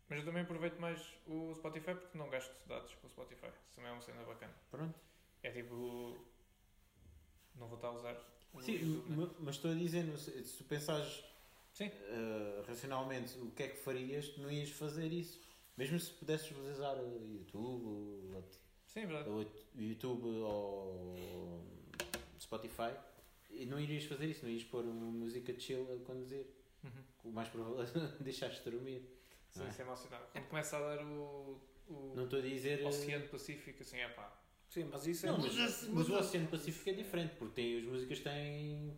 Mas eu também aproveito mais o Spotify porque não gasto dados com o Spotify. Isso também é uma cena bacana. Pronto. É tipo. Não vou estar a usar Sim, YouTube, né? ma- mas estou a dizer, se tu pensares eh, racionalmente o que é que farias, tu não ias fazer isso. Mesmo se pudesses usar o YouTube, o, Sim, é verdade. o YouTube ou Spotify, não irias fazer isso, não ias pôr uma música chill a conduzir. Uhum. O mais provável *laughs* é deixaste dormir. Sim, Não é? isso é emocionante. Quando começa a dar o, o Não estou a dizer. eh, Oceano Pacífico, assim, é pá. Sim, mas isso é. Não, mas, mas- mas o Oceano Pacífico é diferente, porque tem, as músicas têm.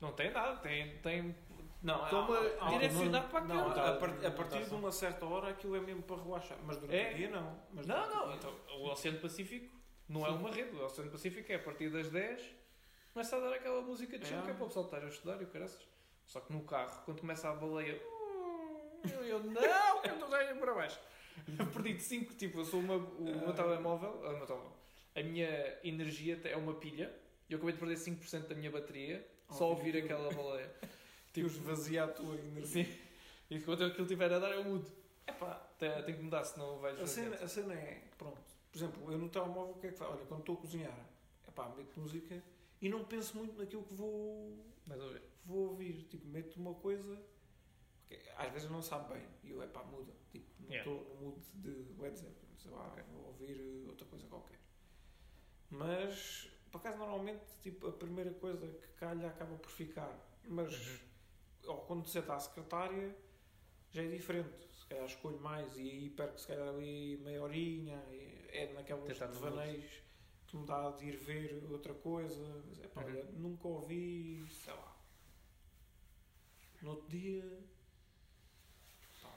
Não tem nada, tem. tem Não, Toma há- direcionado para Não, aquilo. a, par- a Não partir tá de uma certa hora aquilo é mesmo para relaxar. Mas durante É? o dia não. Mas Não, não. dia- Então, o Oceano Pacífico não é Sim. uma rede. O Oceano Pacífico é a partir das 10 começa a dar aquela música de chill É. que é para o pessoal estar a estudar e o caraças. Só que no carro, quando começa a baleia, eu, não, eu estou já indo para baixo. *laughs* Perdi de 5, tipo, eu sou uma, o meu Ah. telemóvel, ah, o meu telemóvel, a minha energia é uma pilha e eu acabei de perder 5% da minha bateria só a ouvir aquela baleia. *laughs* Tipo, esvaziar a tua energia. Sim. E enquanto aquilo estiver a dar, eu mudo. Epá, tem- tenho que mudar, senão vai A cena, a cena é, pronto, por exemplo, eu no telemóvel o que é que faço? Olha, quando estou a cozinhar, epá, meto música e não penso muito naquilo que vou, Vais ouvir. vou ouvir. Tipo, meto uma coisa, às vezes não sabe bem e eu, epá, muda. Tipo, não Yeah. estou no mood de Led Zeppelin, sei lá, vou ouvir eh, outra coisa qualquer. Mas, por acaso, normalmente, tipo, a primeira coisa que calha acaba por ficar. Mas, Uhum. ou quando você está à secretária, já é diferente. Se calhar escolho mais e aí perco se calhar ali meia horinha, é Tentar no devaneios que me dá de ir ver outra coisa. Epá, Uhum. olha, nunca ouvi, sei lá. No outro dia.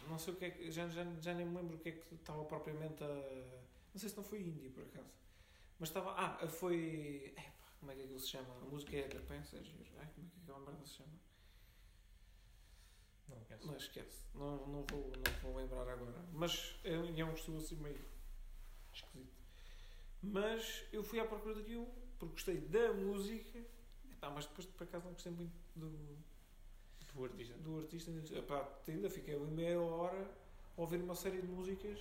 Não sei o que é que. Já, já, já nem me lembro o que é que estava propriamente a. Não sei se não foi indie por acaso. Mas estava. Ah, foi. Epá, como é que aquilo se chama? A música é da Pensa, é giro. Ai, como é que aquela merda se chama? Não conheço. Mas esquece, não, não, vou, não vou lembrar agora. Mas é, é um estilo assim meio esquisito. Mas eu fui à procura daquilo porque gostei da música, Epá, mas depois por acaso não gostei muito do, Do artista. do artista. Epá, ainda fiquei ali meia hora a ouvir uma série de músicas,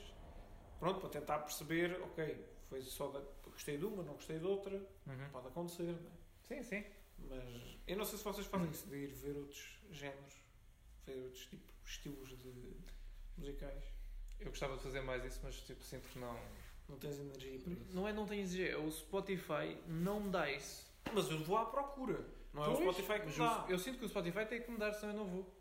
pronto, para tentar perceber, ok, foi só da, gostei de uma, não gostei de outra, Uhum. pode acontecer, não é? Sim, sim. Mas eu não sei se vocês fazem isso, de ir ver outros géneros, ver outros tipos, estilos de musicais. Eu gostava de fazer mais isso, mas tipo, sinto que não. Não tens energia para isso. Não é não tem exigência, o Spotify não me dá isso. Mas eu vou à procura. Não é o Spotify que me dá. eu, eu sinto que o Spotify tem que me dar, senão eu não vou.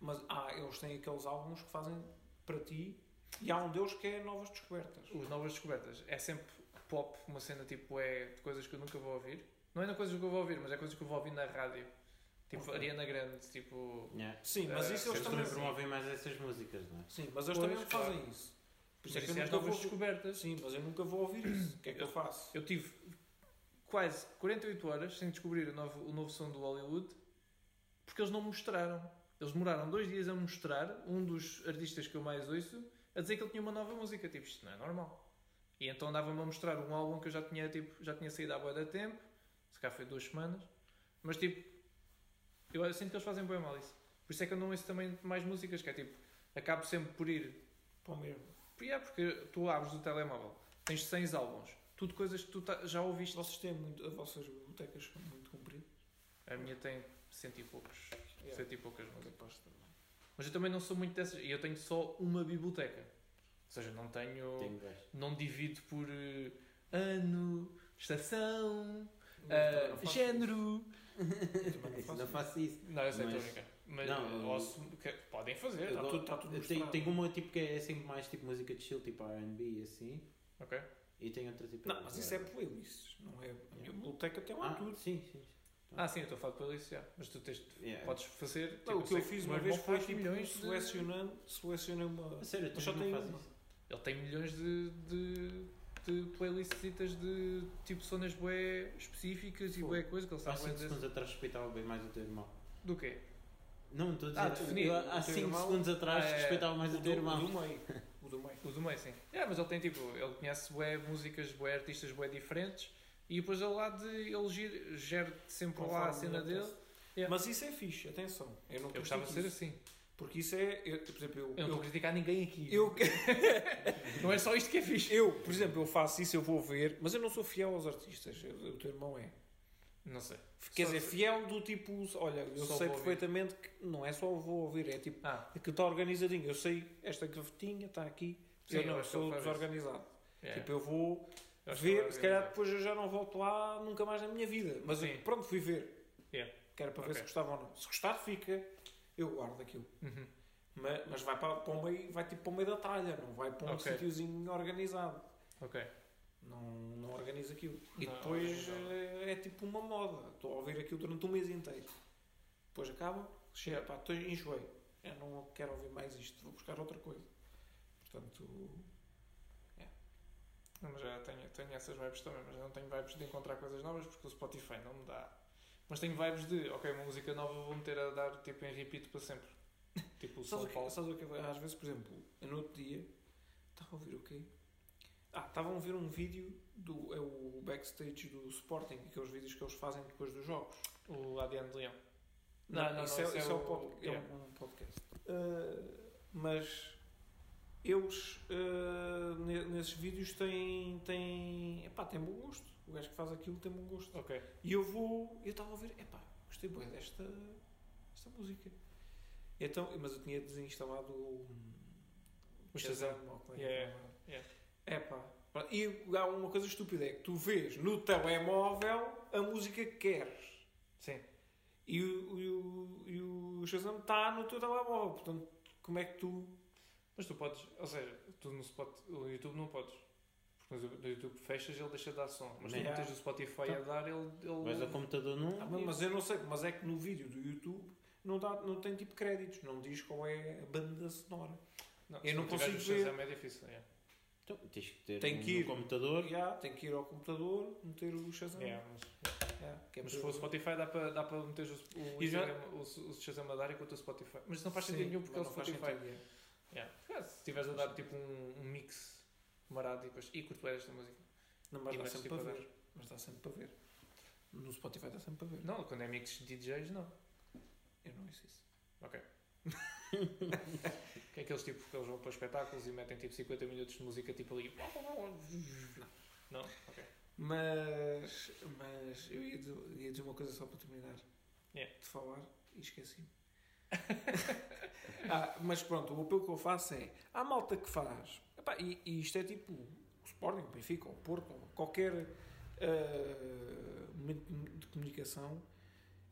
Mas ah, eles têm aqueles álbuns que fazem para ti e há um deles que é novas descobertas. Os novas descobertas é sempre pop, uma cena tipo é de coisas que eu nunca vou ouvir. Não é na coisas que eu vou ouvir, mas é coisas que eu vou ouvir na rádio. Tipo Ok. Ariana Grande, tipo. Yeah. Sim, mas isso Eles eles também promovem mais essas músicas, não é? Sim, mas eles Pois, também claro. fazem isso. Por isso é que eu é as nunca novas vou... descobertas. Sim, mas eu nunca vou ouvir isso. O que é que eu faço? Eu tive quase 48 horas sem descobrir o novo, o novo som do Hollywood porque eles não mostraram. Eles demoraram dois dias a mostrar um dos artistas que eu mais ouço a dizer que ele tinha uma nova música. Tipo, isto não é normal. E então andava-me a mostrar um álbum que eu já tinha, tipo, já tinha saído há boa da tempo. Se calhar foi duas semanas. Mas tipo, eu sinto que eles fazem bem mal isso. Por isso é que eu não ouço também mais músicas, que é tipo, acabo sempre por ir Para o mesmo. é porque tu abres o telemóvel, tens 100 álbuns, tudo coisas que tu ta- já ouviste. Vocês têm muito. As vossas bibliotecas são muito compridas. A minha tem cento e poucos, Yeah. cento e poucas músicas. Mas eu também não sou muito dessas, e eu tenho só uma biblioteca. Ou seja, não tenho, não divido por eh, ano, estação, eh, também não faço género. isso. Não faço Não faço isso. Não, eu sei, estou a Mas- Não, eh, eu- ou se- que- podem fazer, Está tudo, está tudo misturado. tenho uma tipo que é sempre mais tipo música de chill, tipo R&B e assim. ok? E tenho outra tipo... Não, mas isso é playlists, não é? A minha biblioteca tem lá Ah, tudo. sim, sim. Ah, sim, eu estou a falar de playlist, já. Mas tu tens, Yeah. podes fazer. Não, o tipo, que eu fiz uma vez foi tipo, milhões de- selecionando, selecionei uma. A sério, tu só tem uma. Ele tem milhões de, de, de playlists de tipo zonas bué específicas e Fogo. bué coisa que ele Há sabe 5 bué dizer. segundos atrás respeitava bem mais o teu irmão. Do quê? Não, estou a dizer, Ah, definir. há teu 5 irmão- segundos atrás Ah, é. respeitava mais o, teu irmão. do meio. *laughs* O do meio. O do meio, sim. É, mas ele tem tipo, ele conhece bué músicas, bué artistas bué diferentes e depois ele lá de ele gera, sempre lá a Conforme cena ele dele. Yeah. Mas isso é fixe, atenção. Eu não Eu gostava de ser assim. Porque isso é. Eu, por exemplo, eu. Eu não estou a criticar ninguém aqui. eu, *laughs* Não é só isto que é fixe. eu, por exemplo, eu faço isso, eu vou ver, mas eu não sou fiel aos artistas. eu- o teu irmão é. Não sei. Quer Só dizer, fiel do tipo. Olha, eu sei vou ouvir. perfeitamente que não é só vou ouvir, é tipo. Ah, que está organizadinho. Eu sei esta gavetinha está aqui. Sim, eu eu não, que sou desorganizado. é. Tipo, eu vou Eu ver, se calhar depois eu já não volto lá nunca mais na minha vida. Mas eu, pronto, fui ver. Yeah. Que era para ver Ok. se gostava ou não. Se gostar, fica. Eu guardo aquilo. Uhum. Mas, mas vai para, para o meio, vai tipo para o meio da tralha, não vai para um Ok. sítiozinho organizado. Ok. Não, não organiza aquilo. E Não, depois não. eh, é, tipo uma moda. Estou a ouvir aquilo durante um mês inteiro. Depois acaba, chega, pá, estou enjoei. Eu não quero ouvir mais isto, vou buscar outra coisa. Portanto, Não, mas já tenho, tenho essas vibes também, mas não tenho vibes de encontrar coisas novas porque o Spotify não me dá. Mas tenho vibes de, ok, uma música nova vou meter a dar tipo em repeat para sempre. *laughs* Tipo o São que, Paulo. sabes o que é? Às vezes, por exemplo, no outro dia estava a ouvir o quê? Ah, estavam a ver um vídeo do é o backstage do Sporting, aqueles vídeos que eles fazem depois dos jogos. O Adiante de Leão. Não, Não, não, isso, não, é, é isso é, o- um pod- é yeah. um podcast. Uh, mas eles uh, ne- nesses vídeos têm, têm, epá, têm bom gosto. O gajo que faz aquilo tem bom gosto. Ok. E eu vou, eu estava a ver, epá, gostei bem desta, desta música. Então, mas eu tinha desinstalado o, O Shazam. ou como é que Yeah, é? pronto. e há uma coisa estúpida, é que tu vês no telemóvel a música que queres. Sim. E o, e o, e o Shazam está no teu telemóvel. Portanto, como é que tu. Mas tu podes, ou seja, tu no Spot, o YouTube não podes. Porque no YouTube fechas ele deixa de dar som. Mas tu Yeah. não tens o Spotify a Então- dar, ele. ele... Vais ao computador num. Ah, mas eu não sei, mas é que no vídeo do YouTube não, dá, não tem tipo créditos, não diz qual é a banda sonora. Não, eu se não consigo o ver. É difícil. Yeah. Então, tens que ter Tem um que ir. no computador. Já, tem que ir ao computador, meter o Shazam. Yeah, mas, Yeah, é mas para- se for o Spotify dá para, dá para meter o, o, E já- Instagram, o, o Shazam a dar enquanto o Spotify. Mas isso não faz Sim, sentido nenhum porque é o mas não faz Spotify. sentido, yeah. Yeah. Ah, Se estiveres a dar tipo um, um mix marado e depois. E curto esta música. Não, mas E dá sempre tipo, para a ver. Mas dá sempre para ver. No Spotify dá sempre para ver. Não, quando é mix de DJs, não. Eu não ouço isso. Ok. *laughs* que é aqueles tipo que eles vão para espetáculos e metem tipo 50 minutos de música tipo ali. Não? Ok. Mas, mas eu ia dizer, ia dizer uma coisa só para terminar Yeah. de falar e esqueci-me. *laughs* ah, mas pronto, o apelo que eu faço é há malta que faz, epá, e, e isto é tipo o Sporting, o Benfica, o Porto, ou qualquer ah, momento de comunicação,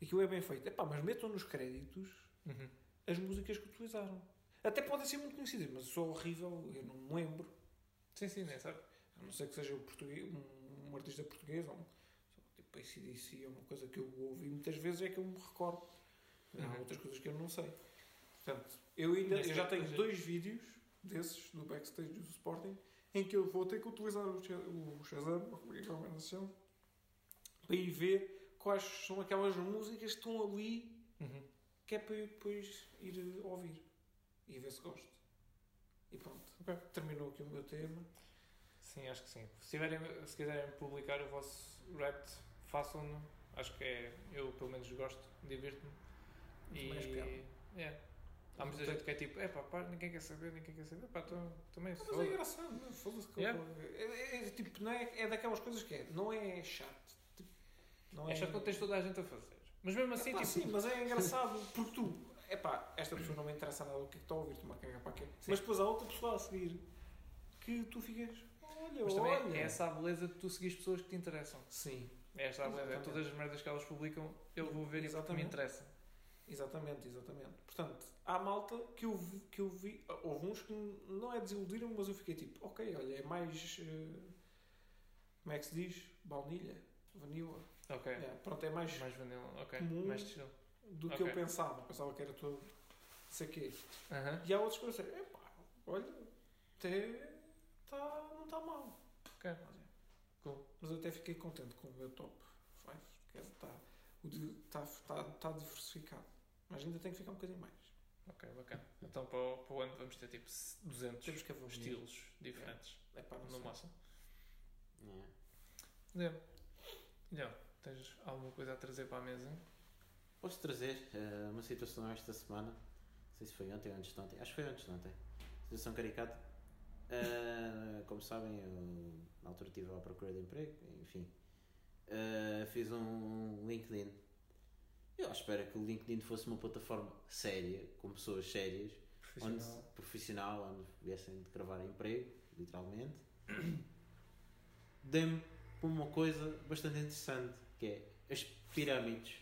aquilo é bem feito. Epá, mas metam nos créditos Uhum. as músicas que utilizaram. Até podem ser muito conhecidas, mas eu sou horrível, eu não me lembro. Sim, sim, nem sabe. A não ser que seja um, português, um, artista português ou um, tipo ACDC, é uma coisa que eu ouvi muitas vezes é que eu me recordo. Há Uhum. outras coisas que eu não sei. Portanto, eu, ainda, eu já tenho dois vídeos desses do backstage do Sporting em que eu vou ter que utilizar o, Sha- o Shazam, ou como é que é chama, para ir ver quais são aquelas músicas que estão ali Uhum. que é para eu depois ir ouvir e ver se gosto. E pronto. Ok. Terminou aqui o meu tema. Sim, acho que sim. Se, tiverem, se quiserem publicar o vosso rap, façam-no. Acho que é. Eu pelo menos gosto, divirto-me. E. É. Há muita gente que é tipo, é pá, pá, ninguém quer saber, ninguém quer saber. Pá, então, também se Mas é engraçado, não? Foda-se que Yeah. é, é- é tipo, não é, é daquelas coisas que é, não é chato. Tipo, não É chato quando tens toda a gente a fazer. Mas mesmo assim, Epá, tipo. sim, mas é engraçado porque tu, epá, esta pessoa não me interessa nada o que é que está a ouvir, tu caga para quê. Mas depois há outra pessoa a seguir que tu ficas, olha, Mas também olha. é essa a beleza de tu seguir pessoas que te interessam. Sim, É esta a beleza. É Exatamente. todas as merdas que elas publicam, eu vou ver e porque me Exatamente. interessa. exatamente, exatamente. Portanto, há malta que eu, vi, que eu vi, houve uns que não é desiludiram, mas eu fiquei tipo, ok, olha, é mais, eh, como é que se diz? Baunilha, vanilla. Ok. Yeah, pronto, é mais Mais vanilla. Ok. Comum. Mais chill. Do que Ok. eu pensava. Pensava que era. Não sei quê. Aham. E há outros que eu pensei, epá, olha, até tá, não está mal. Ok. Mas, é. Cool. Mas eu até fiquei contente com o meu top 5. Está o de- tá, tá, tá diversificado. Mas ainda tem que ficar um bocadinho mais. Ok, bacana. Então para o, para o ano vamos ter tipo 200 Temos que estilos diferentes Epá, não no sei. máximo. É. É. Então, tens alguma coisa a trazer para a mesa? Posso trazer eh, uma situação esta semana, não sei se foi ontem ou antes de ontem, acho que foi antes de ontem. Situação caricata. Eh, como sabem, eu na altura estive à procura de emprego, enfim. Eh, fiz um LinkedIn. Eu à espera que o LinkedIn fosse uma plataforma séria, com pessoas sérias, onde, Profissional. profissional, onde viessem de gravar emprego, literalmente. Dei-me uma coisa bastante interessante, que é as pirâmides.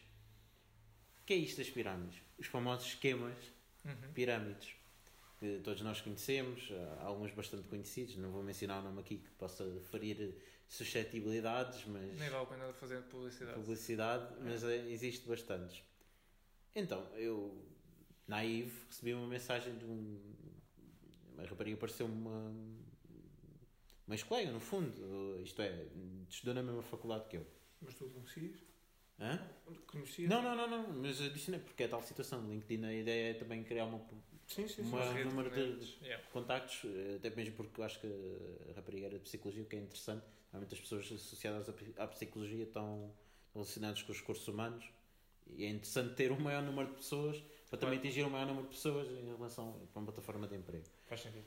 O que é isto das pirâmides? Os famosos esquemas Uhum. pirâmides. Que todos nós conhecemos, há alguns bastante conhecidos, não vou mencionar o nome aqui que possa ferir suscetibilidades, mas Nem vale a pena fazer publicidade. publicidade, mas é, existe bastantes. Então, eu, naive, recebi uma mensagem de um. Uma rapariga pareceu-me uma. Uma ex-colega, no fundo, isto é, estudou na mesma faculdade que eu. Mas tu conhecias? Hã? Conhecias? Não, não, não, não, mas disse não, porque é tal situação. LinkedIn, a ideia é também criar uma, Sim, sim. Uma- rede número de-. Yeah. contactos, até mesmo porque eu acho que a rapariga era de psicologia, o que é interessante. Normalmente as pessoas associadas à psicologia estão relacionadas com os recursos humanos e é interessante ter um maior número de pessoas para também atingir um maior número de pessoas em relação para uma plataforma de emprego. Faz sentido.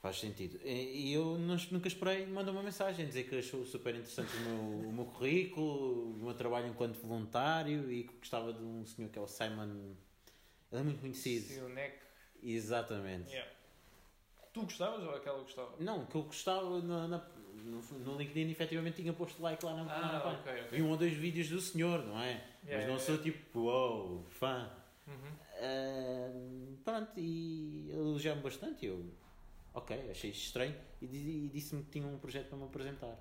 Faz sentido. E e eu nunca esperei, mandou uma mensagem dizer que achou super interessante o meu, o meu currículo, o meu trabalho enquanto voluntário e que gostava de um senhor que é o Simon. Ele é muito conhecido. Neck. Exatamente. Yeah. Tu gostavas ou aquela gostava? Não, que eu gostava na, na- no, no LinkedIn efetivamente tinha posto like lá na, na Ah, página. ok, ok. Vi um ou dois vídeos do senhor, não é? Mas Yeah, não yeah, sou tipo, uou, fã. Uhum. Ahm, pronto, e elogiou-me bastante. Eu, ok, achei estranho e, e disse-me que tinha um projeto para me apresentar.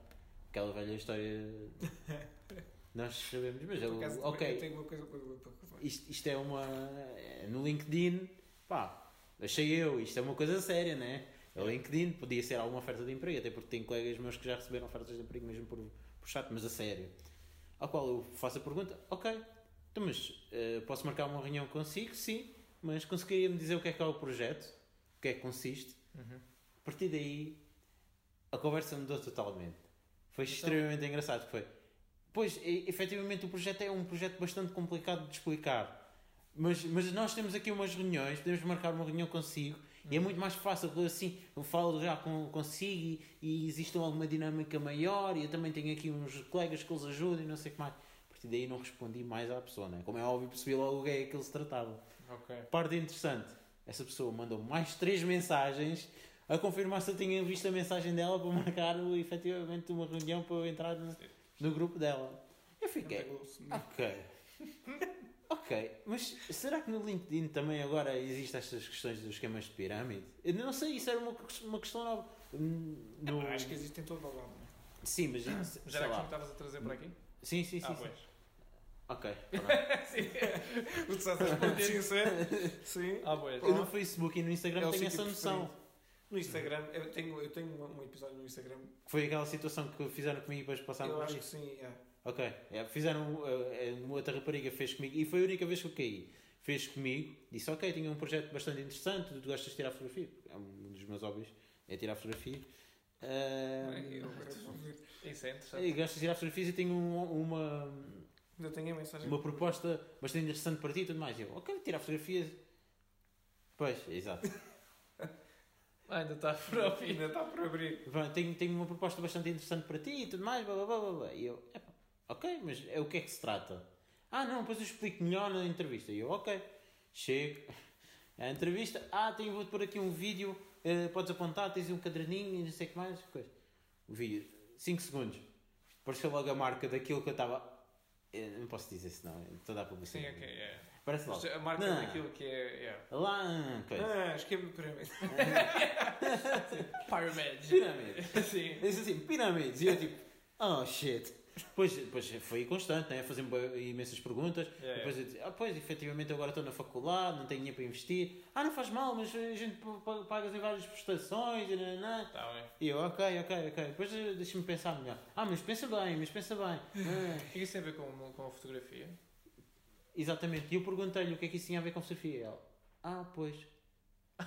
Aquela velha história. *laughs* Nós sabemos, mas eu, acaso, ok, Eu tenho uma coisa para isto, isto é uma. é No LinkedIn, pá, achei eu, isto é uma coisa séria, né? O LinkedIn podia ser alguma oferta de emprego, até porque tenho colegas meus que já receberam ofertas de emprego mesmo por, por chat, mas a sério. Ao qual eu faço a pergunta, ok, então, mas eh, posso marcar uma reunião consigo? Sim, mas conseguiria-me dizer o que é que é o projeto? O que é que consiste? Uhum. A partir daí, a conversa mudou totalmente. Foi extremamente engraçado. Foi, pois, e- efetivamente, o projeto é um projeto bastante complicado de explicar. Mas, mas nós temos aqui umas reuniões, podemos marcar uma reunião consigo e é muito mais fácil, assim, eu falo já com, consigo e, e existe alguma dinâmica maior e eu também tenho aqui uns colegas que os ajudam e não sei o que mais. A partir daí não respondi mais à pessoa, né? como é óbvio, percebi logo o que é que ele se tratava. Ok. Parte interessante, essa pessoa mandou mais três mensagens a confirmar se eu tinha visto a mensagem dela para marcar efetivamente uma reunião para eu entrar no, no grupo dela. Eu fiquei, ok, *laughs* ok, mas será que no LinkedIn também agora existem estas questões dos esquemas de pirâmide? Eu não sei, isso era uma, uma questão nova. Hum, no- Acho que existe em todo o lado. não é? Sim, mas Já era que estavas a trazer para aqui? Sim, sim, sim. ah, sim. Ok. *laughs* pronto. O de César muito sincero. Sim. Ah, pois. Eu no Facebook e no Instagram É tenho essa noção. preferido. No Instagram, eu tenho, eu tenho um episódio no Instagram. Que foi aquela situação que fizeram comigo e depois passaram eu acho que sim, é. Ok, é, fizeram, uh, uma outra rapariga fez comigo e foi a única vez que eu caí. Fez comigo, disse: Ok, tinha um projeto bastante interessante. Tu gostas de tirar fotografia? É um dos meus hobbies, é tirar fotografia. Uh, vou ver. Isso é e interessante. gostas de tirar fotografias e tenho um- uma, Ainda tenho a mensagem. uma proposta bastante interessante para ti e tudo mais. E eu, ok, tirar fotografias. Pois, exato. Ah, ainda está por ouvir. Ainda está por abrir. Tenho, tenho uma proposta bastante interessante para ti e tudo mais, blá blá blá blá. E eu, "Epá, ok, mas é o que é que se trata? Ah, não, depois eu explico melhor na entrevista. E eu, ok, chego à entrevista. Ah, tenho, vou-te pôr aqui um vídeo, eh, podes apontar, tens um caderninho e não sei o que mais. Coisa. O vídeo, 5 segundos. Apareceu logo a marca daquilo que eu estava. Eh, Não posso dizer se não, estou a dar Sim, publicidade. ok. É. Parece logo. A marca Não. daquilo que é. Yeah. Lá, coisa. Ah, esquema de pirâmide. *laughs* Pyramid. Pirâmide. *laughs* Sim. Diz assim, pirâmides. E eu tipo, oh shit. Depois, depois foi constante, né? fazer imensas perguntas. Yeah, depois eu disse, ah, pois, efetivamente agora estou na faculdade, não tenho dinheiro para investir. Ah, não faz mal, mas a gente paga em várias prestações. E, nananã. Tá bem. e eu, ok, ok, ok. Depois eh, deixa-me pensar melhor. Ah, mas pensa bem, mas pensa bem. O *laughs* que isso tem a ver com, com a fotografia? exatamente. E eu perguntei-lhe o que é que isso tinha a ver com fotografia. E ela, ah, pois.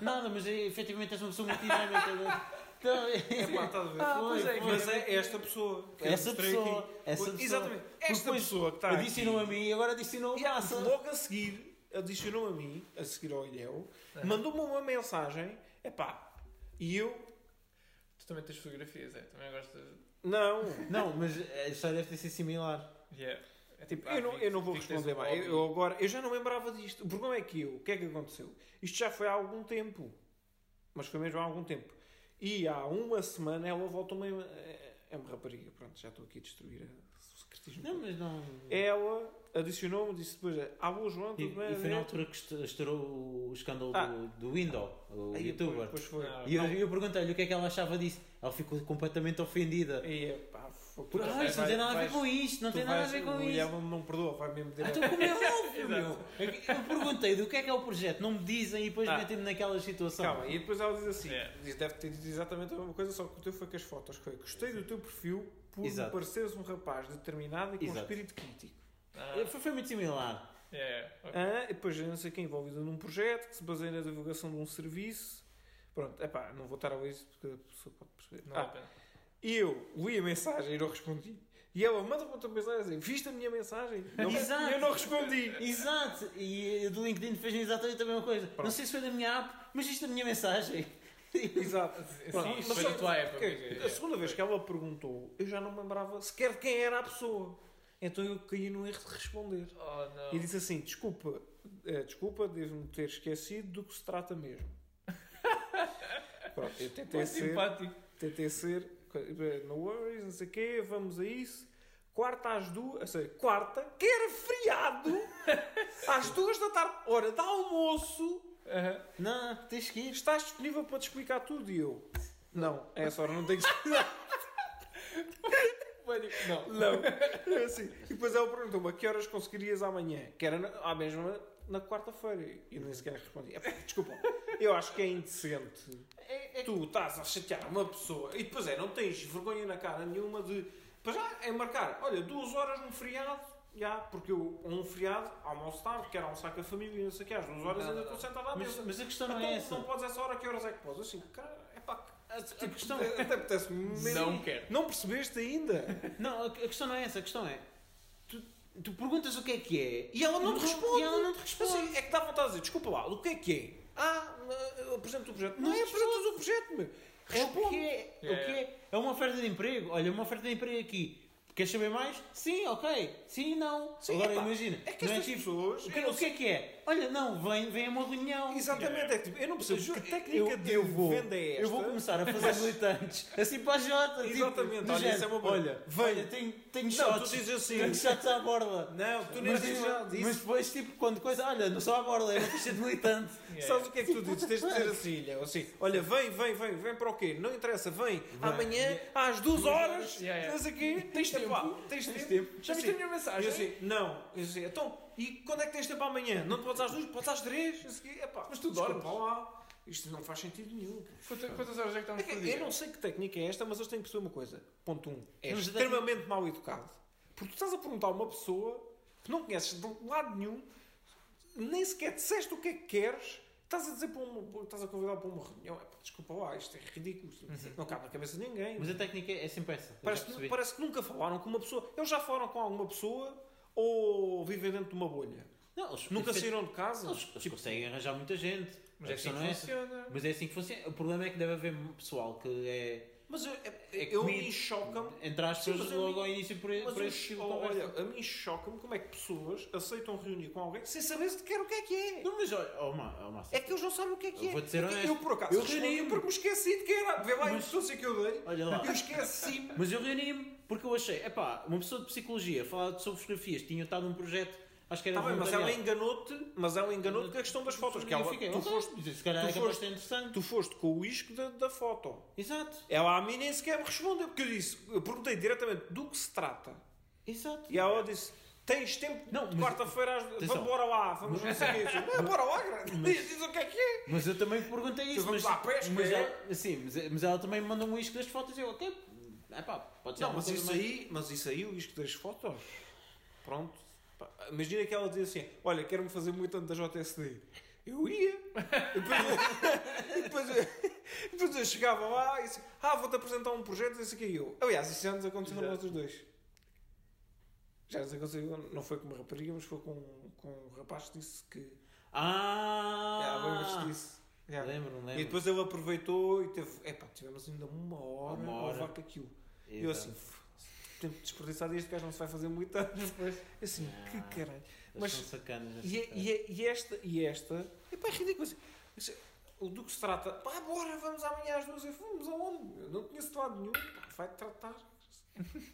Nada, mas eh, efetivamente és uma pessoa muito dinâmica. *laughs* Então, É pá, *laughs* estás a ver? Ah, pois é, Mas é esta pessoa. que eu Essa mostrei pessoa, aqui. essa pessoa. Exatamente. Esta Depois pessoa que está aqui. Adicionou a mim e agora adicionou E a massa. logo a seguir, adicionou a mim, a seguir ao Ilhéu, Ah. mandou-me uma mensagem. Epá, e eu. Tu também tens fotografias, é? Também gostas. Não. Não, mas a história deve ter sido similar. Yeah. É Tipo, ah, eu, não, eu não vou tens responder um mais. hobby. Eu, agora, eu já não lembrava disto. O problema é que eu, o que é que aconteceu? Isto já foi há algum tempo. Mas foi mesmo há algum tempo. E há uma semana ela voltou-me. É, é uma rapariga, pronto, já estou aqui a destruir a- o secretismo. Não, mas não. Ela adicionou-me, disse depois: Ah, boa João, E, tudo bem? e foi na É? altura que est- estourou o escândalo Ah. do, do Window, o Aí, youtuber. Depois foi. Ah, E eu, eu perguntei-lhe o que é que ela achava disso. Ela ficou completamente ofendida. E, pá, foi- Por, ah, isto não tem nada a ver com isto, não tem nada a ver com o isso. William não perdoa, vai mesmo Ah, direto. então como é óbvio, meu. Eu perguntei do que é que é o projeto, não me dizem e depois Ah. metem-me naquela situação. Calma, e depois ela diz assim: Yeah. diz, deve ter dito exatamente a mesma coisa, só que o teu foi com as fotos. Foi, gostei do teu perfil por Exato. pareceres um rapaz determinado e com Exato. espírito crítico. Ah, Foi, foi muito similar. yeah, ok. Ah, e depois não sei quem envolvido num projeto que se baseia na divulgação de um serviço. Pronto, é pá, não vou estar a ler isso porque a pessoa pode perceber. Não Ah, a pena. E eu li a mensagem e não respondi. E ela manda-me outra mensagem assim: Viste a minha mensagem? Não, Exato. E eu não respondi. Exato, e do LinkedIn fez exatamente a mesma coisa. Não sei se foi da minha app, mas isto é a minha mensagem. Exato. Pronto, Sim, mas foi da tua época. A segunda vez que ela perguntou, eu já não me lembrava sequer de quem era a pessoa. Então eu caí no erro de responder. Oh, não. E disse assim: Desculpa, eh, desculpa, devo-me ter esquecido do que se trata mesmo. *laughs* Pronto, eu tentei Muito ser, simpático. tentei ser, no worries, não sei o quê, vamos a isso. Quarta às duas, seja, quarta, que era feriado, *laughs* às duas da tarde, hora de almoço, Aham. Não, tens que ir. estás disponível para te explicar tudo? E eu, não, a essa hora não tenho que explicar. Não. Não. É assim. E depois ela perguntou-me a que horas conseguirias amanhã? Que era na, à mesma na quarta-feira. E nem sequer respondi. "Epá, Desculpa, eu acho que é indecente. Tu estás a chatear uma pessoa e depois é, não tens vergonha na cara nenhuma de. Para já é marcar, olha, duas horas num feriado. Já, porque eu, um feriado, almoço tarde, quero almoçar com a família, não sei o que, às duas horas Não, ainda não, estou sentado à Mas, mesa. mas a questão não então, é essa. não podes essa hora, que horas é que podes? Assim, cara, é pá, A, a questão, até apetece. *laughs* Não quero. Não percebeste ainda? não, a, a questão não é essa. A questão é. Tu, tu perguntas o que é que é E ela não te responde. E ela não te responde. Assim, é que dá vontade de dizer, desculpa lá, o que é que é? Ah, apresento o projeto. Não, é apresentas o projeto, meu. É o que é. O Yeah. que é. É uma oferta de emprego. Olha, uma oferta de emprego aqui. Queres saber mais? Sim, ok. Sim, não. Sim, Agora epá, imagina. é que não estas tipo, pessoas, O que, não o que é que é? Olha, não, vem, vem a uma reunião. Exatamente, é que tipo, eu não percebo que técnica eu, de eu vou, venda é esta. Eu vou começar a fazer militantes *laughs* assim para a Jota. tipo, Exatamente, do olha, isso é uma boa. Olha, Vem. olha, tenho, tenho Não, shots. tu dizes assim. Tenho shots à borda. Não, tu nem Mas, dizes já disso. mas depois, tipo, quando coisa, olha, não sou à borda, é uma ficha de militante. Yeah. *laughs* Sabes o que é que tu dizes? Tens de dizer assim, Léo, assim, olha, vem, vem, vem, vem para o quê? Não interessa, vem, amanhã às duas horas, Yeah, yeah. quê. Tens tempo? Tens tempo. Já Assim, viste a minha mensagem? Eu assim, não. Eu assim, então, e quando é que tens tempo amanhã? Não te podes às duas, podes às três? Epá, Mas tu dormes. lá. Isto não faz sentido nenhum. Quantas, quantas horas é que É estamos que por dia? eu não sei que técnica é esta, mas eles têm que perceber uma coisa. Ponto 1. Um, é Mas extremamente mal educado. Porque tu estás a perguntar a uma pessoa que não conheces de lado nenhum, nem sequer disseste o que é que queres, estás a dizer para uma, estás a convidar para uma reunião. Desculpa lá, isto é ridículo. Isto Não cabe na cabeça de ninguém. Mas a técnica é sempre essa. Parece, parece que nunca falaram com uma pessoa. Eles já falaram com alguma pessoa ou vivem dentro de uma bolha? Não, eles, Nunca eles- saíram de casa? Eles, eles conseguem arranjar muita gente. Mas é assim que é funciona. Mas é assim que funciona. O problema é que deve haver pessoal que é, Mas eu, É eu comido. me choca-me entre aspas, eu logo ao início por, Mas por eu esse olha, a mim choca-me como é que pessoas aceitam reunir com alguém sem saber sequer o que é que é. Não, mas olha, oh, Ma- oh, É que eles não sabem o que é que Eu é. É que honesto. Eu, por acaso, Eu reuni-me. porque me esqueci de que era. Vê lá a Mas- importância que eu dei. olha lá. Eu esqueci-me. Mas eu reuni-me porque eu achei, epá, uma pessoa de psicologia falar sobre fotografias, tinha estado num projeto, acho que era Tá bem, mas ela enganou-te, mas ela enganou-te com a questão das fotos. Que ela, fiquei, tu, foste, se calhar tu é foste- interessante. tu foste com o isco da, da foto. Exato. Ela a mim nem sequer me respondeu, porque eu disse, eu perguntei diretamente do que se trata. Exato. E ela disse: Tens tempo Não, de quarta-feira, às- vamos bora lá, vamos não sei o "Não, Bora lá, cara. Diz o que é que é. Mas eu também perguntei isso. Então vamos mas, à pesca, mas, é? ela, sim, mas, mas ela também me mandou um isco das fotos e eu, ok, é pá, pode ser Não, mas isso, aí, mas isso aí, o isco das fotos, pronto. Imagina que ela dizia assim: Olha, quero-me fazer muito antes da JSD. Eu ia. E depois, *laughs* e depois, eu- depois eu chegava lá e disse: Ah, vou-te apresentar um projeto. Isso aqui eu. Aliás, isso já nos aconteceu a Já. nós os dois. Já nos aconteceu, não foi com uma rapariga, mas foi com, com um rapaz que disse que. Ah! Lembras-te disso? Já. Lembro, lembro. E depois ele aproveitou e teve. Epá, tivemos ainda uma hora, Uma a hora. levar com aquilo. E eu Exato. assim, "F- tempo desperdiçado e este gajo não se vai fazer muito *laughs* anos. Assim, Ah, que caralho. Mas- são sacanas. E, é- e, é- e esta, e esta, epá, é ridículo. Isso- O do que se trata, pá, bora, vamos amanhã às duas. Eu vamos aonde? Eu não conheço de lado nenhum, pá, vai tratar. *laughs*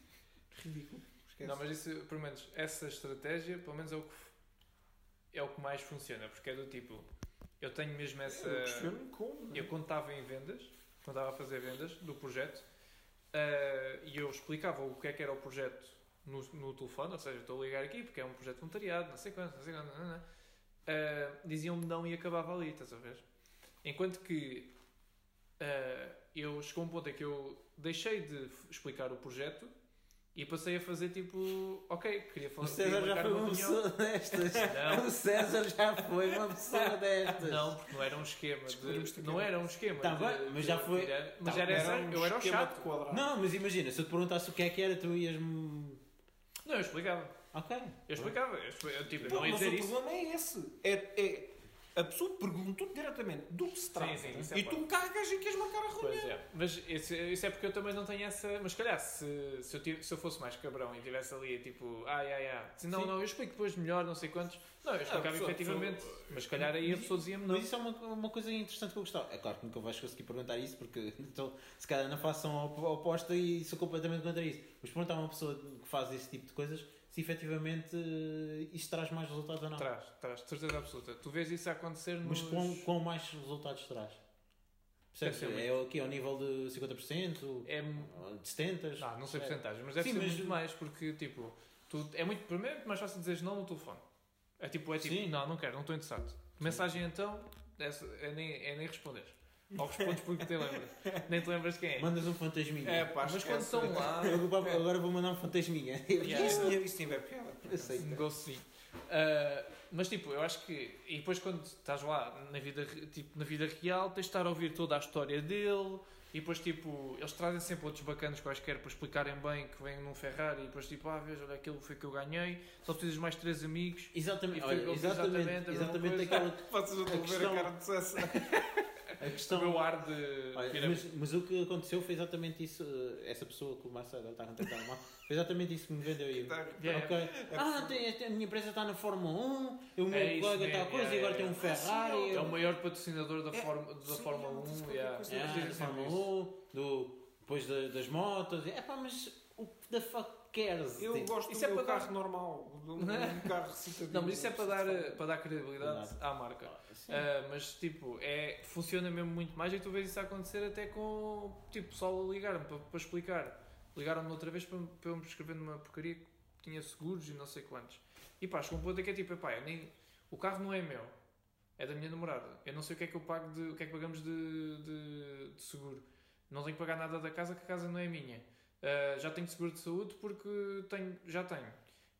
Ridículo. Esquece. Não, mas isso, pelo menos, essa estratégia, pelo menos é o que, é o que mais funciona, porque é do tipo, eu tenho mesmo essa. Eu como. né? Eu quando estava em vendas, quando estava a fazer vendas do projeto, e eu explicava o que é que era o projeto no, no telefone, ou seja, estou a ligar aqui porque é um projeto voluntariado, não sei quanto, não sei quanto. Eh, diziam-me não e acabava ali, estás a ver? Enquanto que eh, eu chegou um ponto em que eu deixei de explicar o projeto e passei a fazer tipo, ok, queria falar O César já foi uma pessoa destas. Não. O César já foi uma pessoa *laughs* destas. Não, porque não era um esquema de. Não era. era um esquema. Tá de- bem, mas de- já foi- de- Mas tá, era essa, um eu era o chato. de quadrado. Não, mas imagina, se eu te perguntasse o que é que era, tu ias-me. Não, eu explicava. Ok. Eu explicava. Eu, eu, tipo, Não, não ia mas dizer o isso. problema é esse. É, é, a pessoa perguntou diretamente do que se trata. sim, isso é e tu cagas e queres marcar a reunião. Pois é. Mas isso, isso é porque eu também não tenho essa. Mas se calhar, se, se, eu, tive- se eu fosse mais cabrão e estivesse ali tipo, ai ai ai, se não, Sim. não, eu explico depois melhor, não sei quantos. Não, eu explicava pessoa- efetivamente. Mas se calhar aí a pessoa dizia-me não. Mas isso é uma, uma coisa interessante que eu gostava. É claro que nunca vais conseguir perguntar isso porque *laughs* estou, se calhar, na fação op- oposta e sou completamente contra isso. Mas perguntar a uma pessoa que faz esse tipo de coisas se efetivamente eh, isso traz mais resultados ou não. Traz, traz, de certeza absoluta. Tu vês isso a acontecer Mas nos... quão, quão mais resultados traz? Percebes? É o quê? Ao nível de 50%? É, De 70%? não, não sei É. porcentagens, mas deve Sim, ser mas- muito mais, porque tipo, tu, é muito, primeiro mais fácil dizeres não no telefone. É tipo, é tipo, Sim. não, não quero, não estou interessado. Mensagem então, é, é nem, é nem responder. Ou respondes porque te lembras. Nem te lembras quem é. Mandas um fantasminha. É, pá, mas quando estão lá, *laughs* Agora agora vou mandar um fantasminha. *laughs* Yeah. Isso, tinha- isso tiver piada. acaso. sei. negócio sim. Ah, mas tipo, eu acho que. E depois quando estás lá na vida, tipo, na vida real, tens de estar a ouvir toda a história dele. E depois, tipo, eles trazem sempre outros bacanas quaisquer para explicarem bem que vêm num Ferrari. E depois, tipo, ah, veja, olha, aquilo foi que eu ganhei. Só precisas de mais três amigos. Exatamente, olha, exatamente, exatamente exatamente aquela Vocês não estão a ver a cara de César. *laughs* a O questão. meu ar de. Olha, mas, mas o que aconteceu foi exatamente isso. eh, Essa pessoa que o Marcelo está a contactar mal, foi exatamente isso que me vendeu. Eu, Yeah. ok. Ah, tem, a minha empresa está na Fórmula 1, o meu É colega está a coisa e agora tem um. Ferrari. É eu- o maior patrocinador da, É, Fórmula- da sim, Fórmula eu disse 1. qualquer Yeah. Dizem da sempre Fórmula isso. 1, do, depois da- das motos. É pá, mas o que the fuck cares? Eu Tipo, gosto Isso do é meu para dar- carro normal. Do *laughs* um carro recitadinho. Não, mas isso é para dar, para dar credibilidade à marca. ah. Ah, mas tipo, é, funciona mesmo muito mais e tu vês isso acontecer até com tipo, pessoal a ligar-me para, para explicar. Ligaram-me outra vez para, para eu me escrever numa porcaria que tinha seguros e não sei quantos. E pá, chegou um ponto que é tipo, epá, eu nem, o carro não é meu, é da minha namorada. Eu não sei o que é que eu pago de, o que é que pagamos de, de, de seguro. Não tenho que pagar nada da casa que a casa não é minha. Ah, já tenho seguro de saúde porque tenho, já tenho.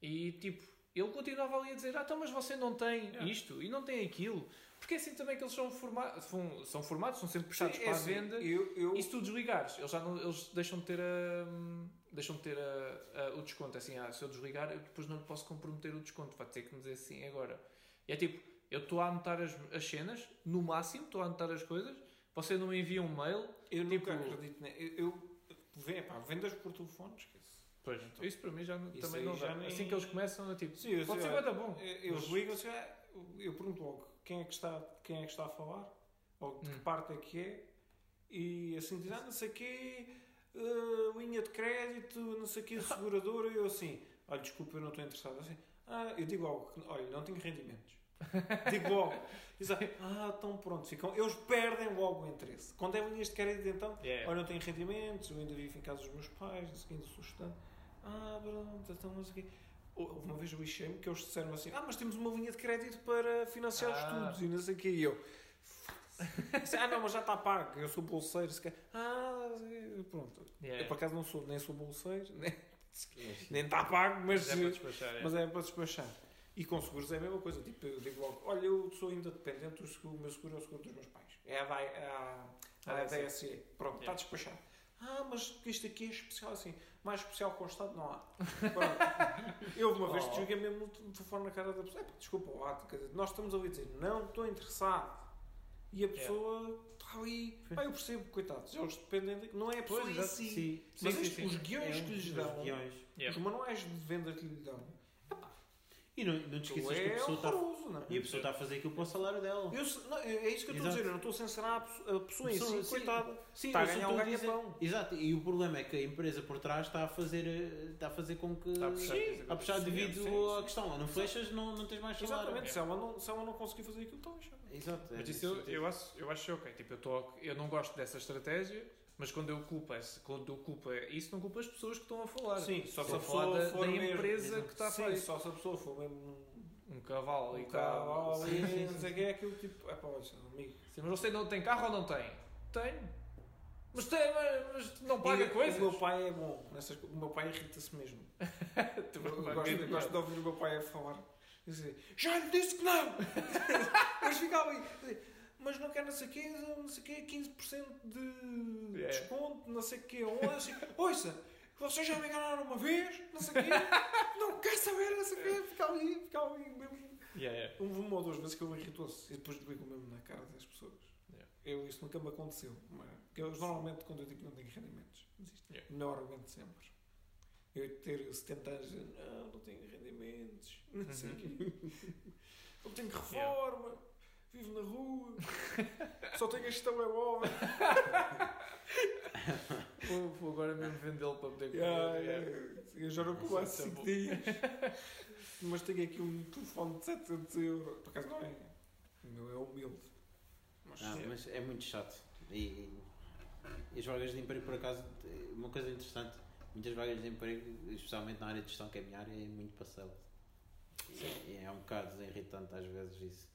E tipo, ele continuava ali a dizer, ah, então mas você não tem Yeah. isto e não tem aquilo. Porque é assim também que eles são, forma são, são formados, são sempre puxados Sim, é para a assim, venda. Eu, eu, E se tu desligares, eles, já não, eles deixam de ter, a, deixam de ter a, a- o desconto. É Assim, ah, se eu desligar, eu depois não lhe posso comprometer o desconto. Vai ter que me dizer assim agora. E é tipo, eu estou a anotar as, as cenas, no máximo, estou a anotar as coisas. Você não me envia um mail. eu tipo- nunca acredito. Ne... Eu, eu vê, pá, vendas por telefone, esquece. Pois, isso para mim já não- Isso também não dá. nem- Assim que eles começam, é tipo, Sim, pode sei, ser da bom. Eu mas- ligo assim, ah, eu pergunto logo quem é que está, quem é que está a falar, ou de que Hum. parte é que é, e assim diz, ah, não sei o quê, ah, linha de crédito, não sei o quê, seguradora, e eu assim, olha, desculpa, eu não estou interessado. Assim, ah, eu digo que, olha, não tenho rendimentos. Digo *laughs* logo. Diz, ah, então pronto, ficam, eles perdem logo o interesse. Quando é linhas de crédito, então, Yeah. olha, não tenho rendimentos, eu ainda vivo em casa dos meus pais, não sei o sou estudante. Ah, pronto, então não sei o quê. Houve Uma vez eu lixei-me que eles disseram assim: Ah, mas temos uma linha de crédito para financiar os Ah. estudos e não sei o quê. E eu. Disse, ah, não, mas já está pago. Eu sou bolseiro. se calhar. Ah, pronto. Yeah. Eu por acaso não sou, nem sou bolseiro, *laughs* nem está pago, mas, Mas é para despachar. é. mas é para despachar. E com seguros é a mesma coisa. Tipo, eu digo logo: Olha, eu sou ainda dependente, o, seguro, o meu seguro é o seguro dos meus pais. É a, é a, a, Ah, DSE. Pronto, está despachado. Ah, mas isto aqui é especial assim. Mais especial com o Estado não há. *laughs* Eu uma vez Oh. joguei mesmo o telefone na cara da pessoa. "Epá, Desculpa, lá, nós estamos ali a dizer não estou interessado. E a pessoa está ali. Pá, eu percebo, coitados, eles dependem de. Não é a pessoa Pois, em si. Sim, Mas sim, isto- sim. os guiões É, que lhes os dão, guiões. Yeah. os manuais de venda que lhe dão, E não, não te esqueças que a é pessoa está horroroso, não é? e a pessoa está a fazer aquilo para o salário dela. Eu não, é é isso que eu estou a dizer, eu não estou a censurar a pessoa, a pessoa em si, sim. coitada. Sim, Está a ganhar um a ganha-pão. Exato, e o problema é que a empresa por trás está a fazer, eh, está a fazer com que. Está a puxar Sim, a puxar devido sim, sim. à questão. Não flechas, não, não tens mais salário. Exatamente, se ela, não, se ela não conseguir fazer aquilo, está lixada. Exato. é Mas isso eu, eu, acho, eu acho ok. Tipo, eu, tô, eu não gosto dessa estratégia, mas quando eu culpo, quando eu culpo isso, não culpo as pessoas que estão a falar. Sim, só se a falar pessoa da, for da mesmo- empresa que está a Sim, fazer. só se a pessoa for mesmo Um cavalo um e carro tal. Sim, não sei o que é aquilo tipo. É pá, olha, amigo. Sim, mas você não tem carro ou não tem? Tenho. Mas, tem, mas, não paga E coisas. O meu pai é bom, nessas, o meu pai irrita-se mesmo. *laughs* Eu gosto, eu gosto de ouvir o meu pai a falar. Eu sei, Já lhe disse que não! *laughs* mas ficava aí. Mas não quer não sei o quê, não sei quê, 15% de É. desconto, não sei o quê. Ou assim, Ouça, vocês já me enganaram uma vez, não sei o quê, não quer saber, não sei o quê. Ficava ali, ficava ali mesmo. Yeah, yeah. Houve uma ou duas vezes que ele irritou-se e depois desligou mesmo na cara das pessoas. Yeah. Eu, isso nunca me aconteceu. Mas, eu, normalmente, quando eu digo que não tenho rendimentos. Yeah. Melhor argumento sempre. Eu ter 70 anos, não, não tenho rendimentos, não sei o Uhum. quê. *laughs* Eu tenho reforma, vivo na rua, só tenho este telemóvel. *laughs* Vou, vou agora mesmo vendê-lo para poder comer. Yeah, yeah. Eu já não como há é 5 bom. dias. *laughs* Mas tenho aqui um telefone de 700 euros. Por acaso não é. O meu é humilde. Mas, Ah, mas é muito chato. E, e as vagas de emprego, por acaso, uma coisa interessante, muitas vagas de emprego, especialmente na área de gestão, que é a minha área, é muito parcela. E é um bocado irritante às vezes isso.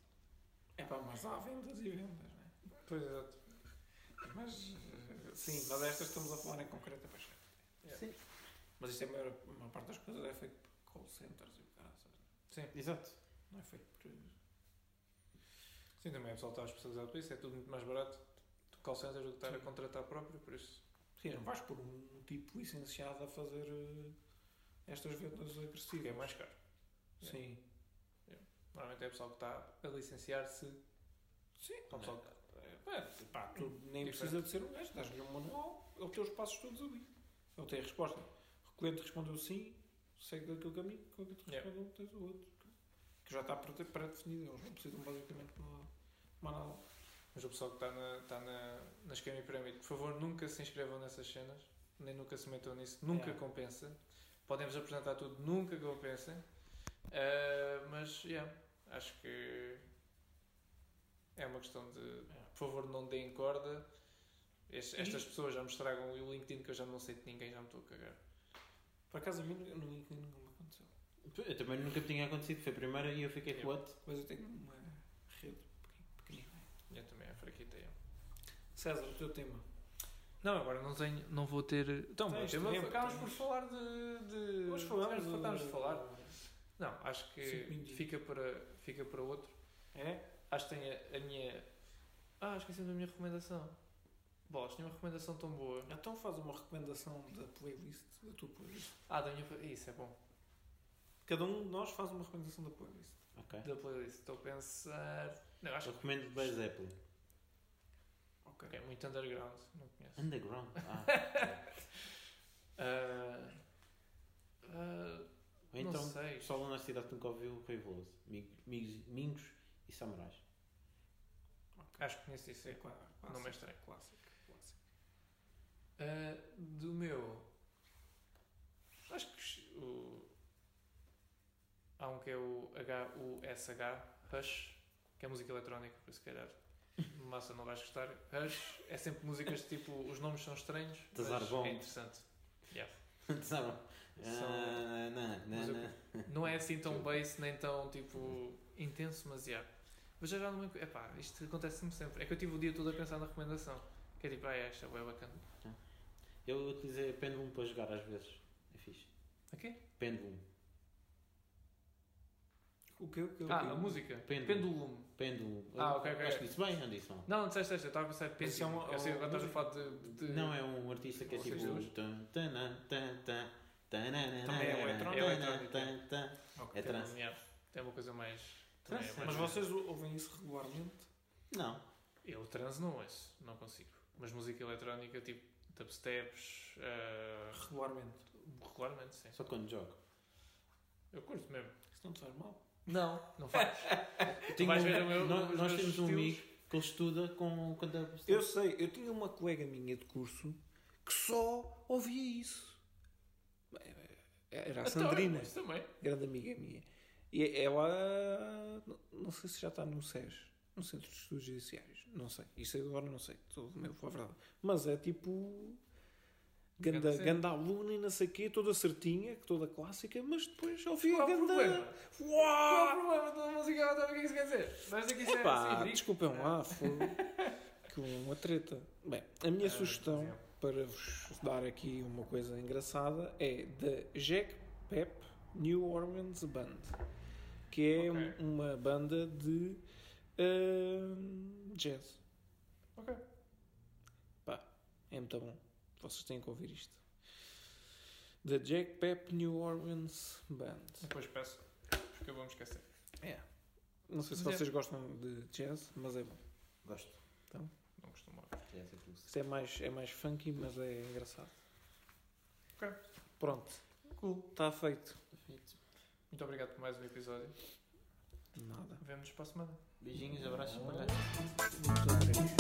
É pá, mas há vendas e vendas, não é? Pois exato. Mas, eh, sim, mas estas estamos a falar em concreto, é para chegar. Yeah. Sim. Mas isto é a maior, a maior parte das coisas é feito por call centers e o caralho, Sim. não Exato. é feito por... Sim, também o pessoal está especializado para isso. É tudo muito mais barato do call center do que estar a contratar próprio, por isso. Sim, não vais por um tipo licenciado a fazer eh, estas vendas agressivas. É mais caro. Sim. Normalmente é o pessoal que está a licenciar-se. Sim. Para o pessoal que É, pá, tu nem Diferente. precisa de ser um gajo, dás-lhe um manual, ele tem os passos todos ali. Ele tem a resposta. O cliente respondeu sim, segue daquele caminho, o cliente Yeah. respondeu, tens o outro. Que já está pré- pré-definido, eles não precisam basicamente de uma- nada. Mas o pessoal que está na, está na, na esquema e pirâmide, por favor, nunca se inscrevam nessas cenas, nem nunca se metam nisso, nunca Yeah. compensa. Podem-vos apresentar tudo, nunca compensem. Ah, mas, yeah, acho que é uma questão de, por favor, não deem corda. Es- Estas pessoas já me estragam o LinkedIn que eu já não sei de ninguém, já me estou a cagar. Por acaso a mim no LinkedIn nunca me aconteceu. Eu também nunca me tinha acontecido, foi a primeira e eu fiquei com Yeah. what? Mas eu tenho uma rede pequenina. Eu também é fraquita. yeah. César, o teu tema. Não, agora não tenho, não vou ter. Então, o Tens tema por falar de. de Hoje de de- falar. Não, acho que fica para, fica para outro. É? Acho que tenho a, a minha. Ah, esqueci da minha recomendação. Bolas, tinha uma recomendação tão boa. Então faz uma recomendação da playlist, da tua playlist. Ah, da minha. Isso é bom. Cada um de nós faz uma recomendação da playlist. Ok. Da playlist. Estou a pensar. Não, acho Eu recomendo Buzz Zeppelin. Ok. que é muito underground. Não conheço. Underground. Ah, *laughs* Ah, ah, Ou então, o pessoal na cidade nunca ouviu o Rei Veloso. Mingos, Mingos, e Samurais. Acho que conheço isso. É É. claro. Não é estranho. Clássico. Clássico. Ah, do meu. Acho que o. Há um que é o H-U-S-H, Hush, que é música eletrónica, por isso se calhar. *laughs* Massa, não vais gostar. Hush é sempre músicas tipo. Os nomes são estranhos, Tazar mas bom. é interessante. Yeah. *laughs* São- Ah, não, Mas não, eu- não. Não é assim tão bass, nem tão tipo intenso, mas já. Mas já já não me. Epá, isto acontece-me sempre. É que eu tive o dia todo a pensar na recomendação. Que é tipo, ah, esta é bacana. Eu utilizei Pendulum para jogar às vezes. É fixe. Aqui? Pendulum. O que? O que? Ah, a música. Pendulum. Pendulum. Pendulum. Ah, ok, ok. Acho que disse bem, não disse mal. Não, não disseste esta, eu estava a pensar é Pendulum. Eu sei, agora estás a falar de. Não, é um artista que é tipo. tan, tan, tan, tanana, Também é eletrónico? É É yeah, Tem uma coisa mais. é Mas vocês ouvem isso regularmente? Não. Eu trans não ouço, não consigo. Mas música eletrónica, tipo dubsteps, eh, Regularmente. regularmente, sim. Só quando jogo. Eu curto mesmo. Isso não te faz mal. Não, não faz. *laughs* Tenho vais um- ver o meu- nós nós temos um amigo que ele estuda com. Quando é Eu sei, eu tinha uma colega minha de curso que só ouvia isso. Era a Sandrina, Então, Isso também. grande amiga minha. E ela, não- sei se já está no SES, no Centro de Estudos Judiciários. Não sei. Isso agora não sei. Todo meu foi a verdade. Mas é tipo. Ganda, Ganda aluna e não sei o quê, toda certinha, toda clássica, mas depois ouvia Qual é o ganda. problema? Qual é o problema da música? O que é que isso quer dizer? Que isso é Epá, assim, desculpem lá, foi *laughs* que uma treta. Bem, a minha Ah, sugestão. Para vos dar aqui uma coisa engraçada é da Jack Pep New Orleans Band, que é Ok. um- uma banda de ahm, jazz. Ok. Pá, é muito bom. Vocês têm que ouvir isto. Da Jack Pep New Orleans Band. Depois peço, porque eu vou me esquecer. É. Não sei se é- vocês gostam de jazz, mas é bom. Gosto. Não acostumado. É Isto é mais, é mais funky, mas é engraçado. Ok. Pronto. Cool. Está feito. feito. Muito obrigado por mais um episódio. Nada. Vemo-nos para a semana. Beijinhos, abraços, palhaços. Muito obrigado.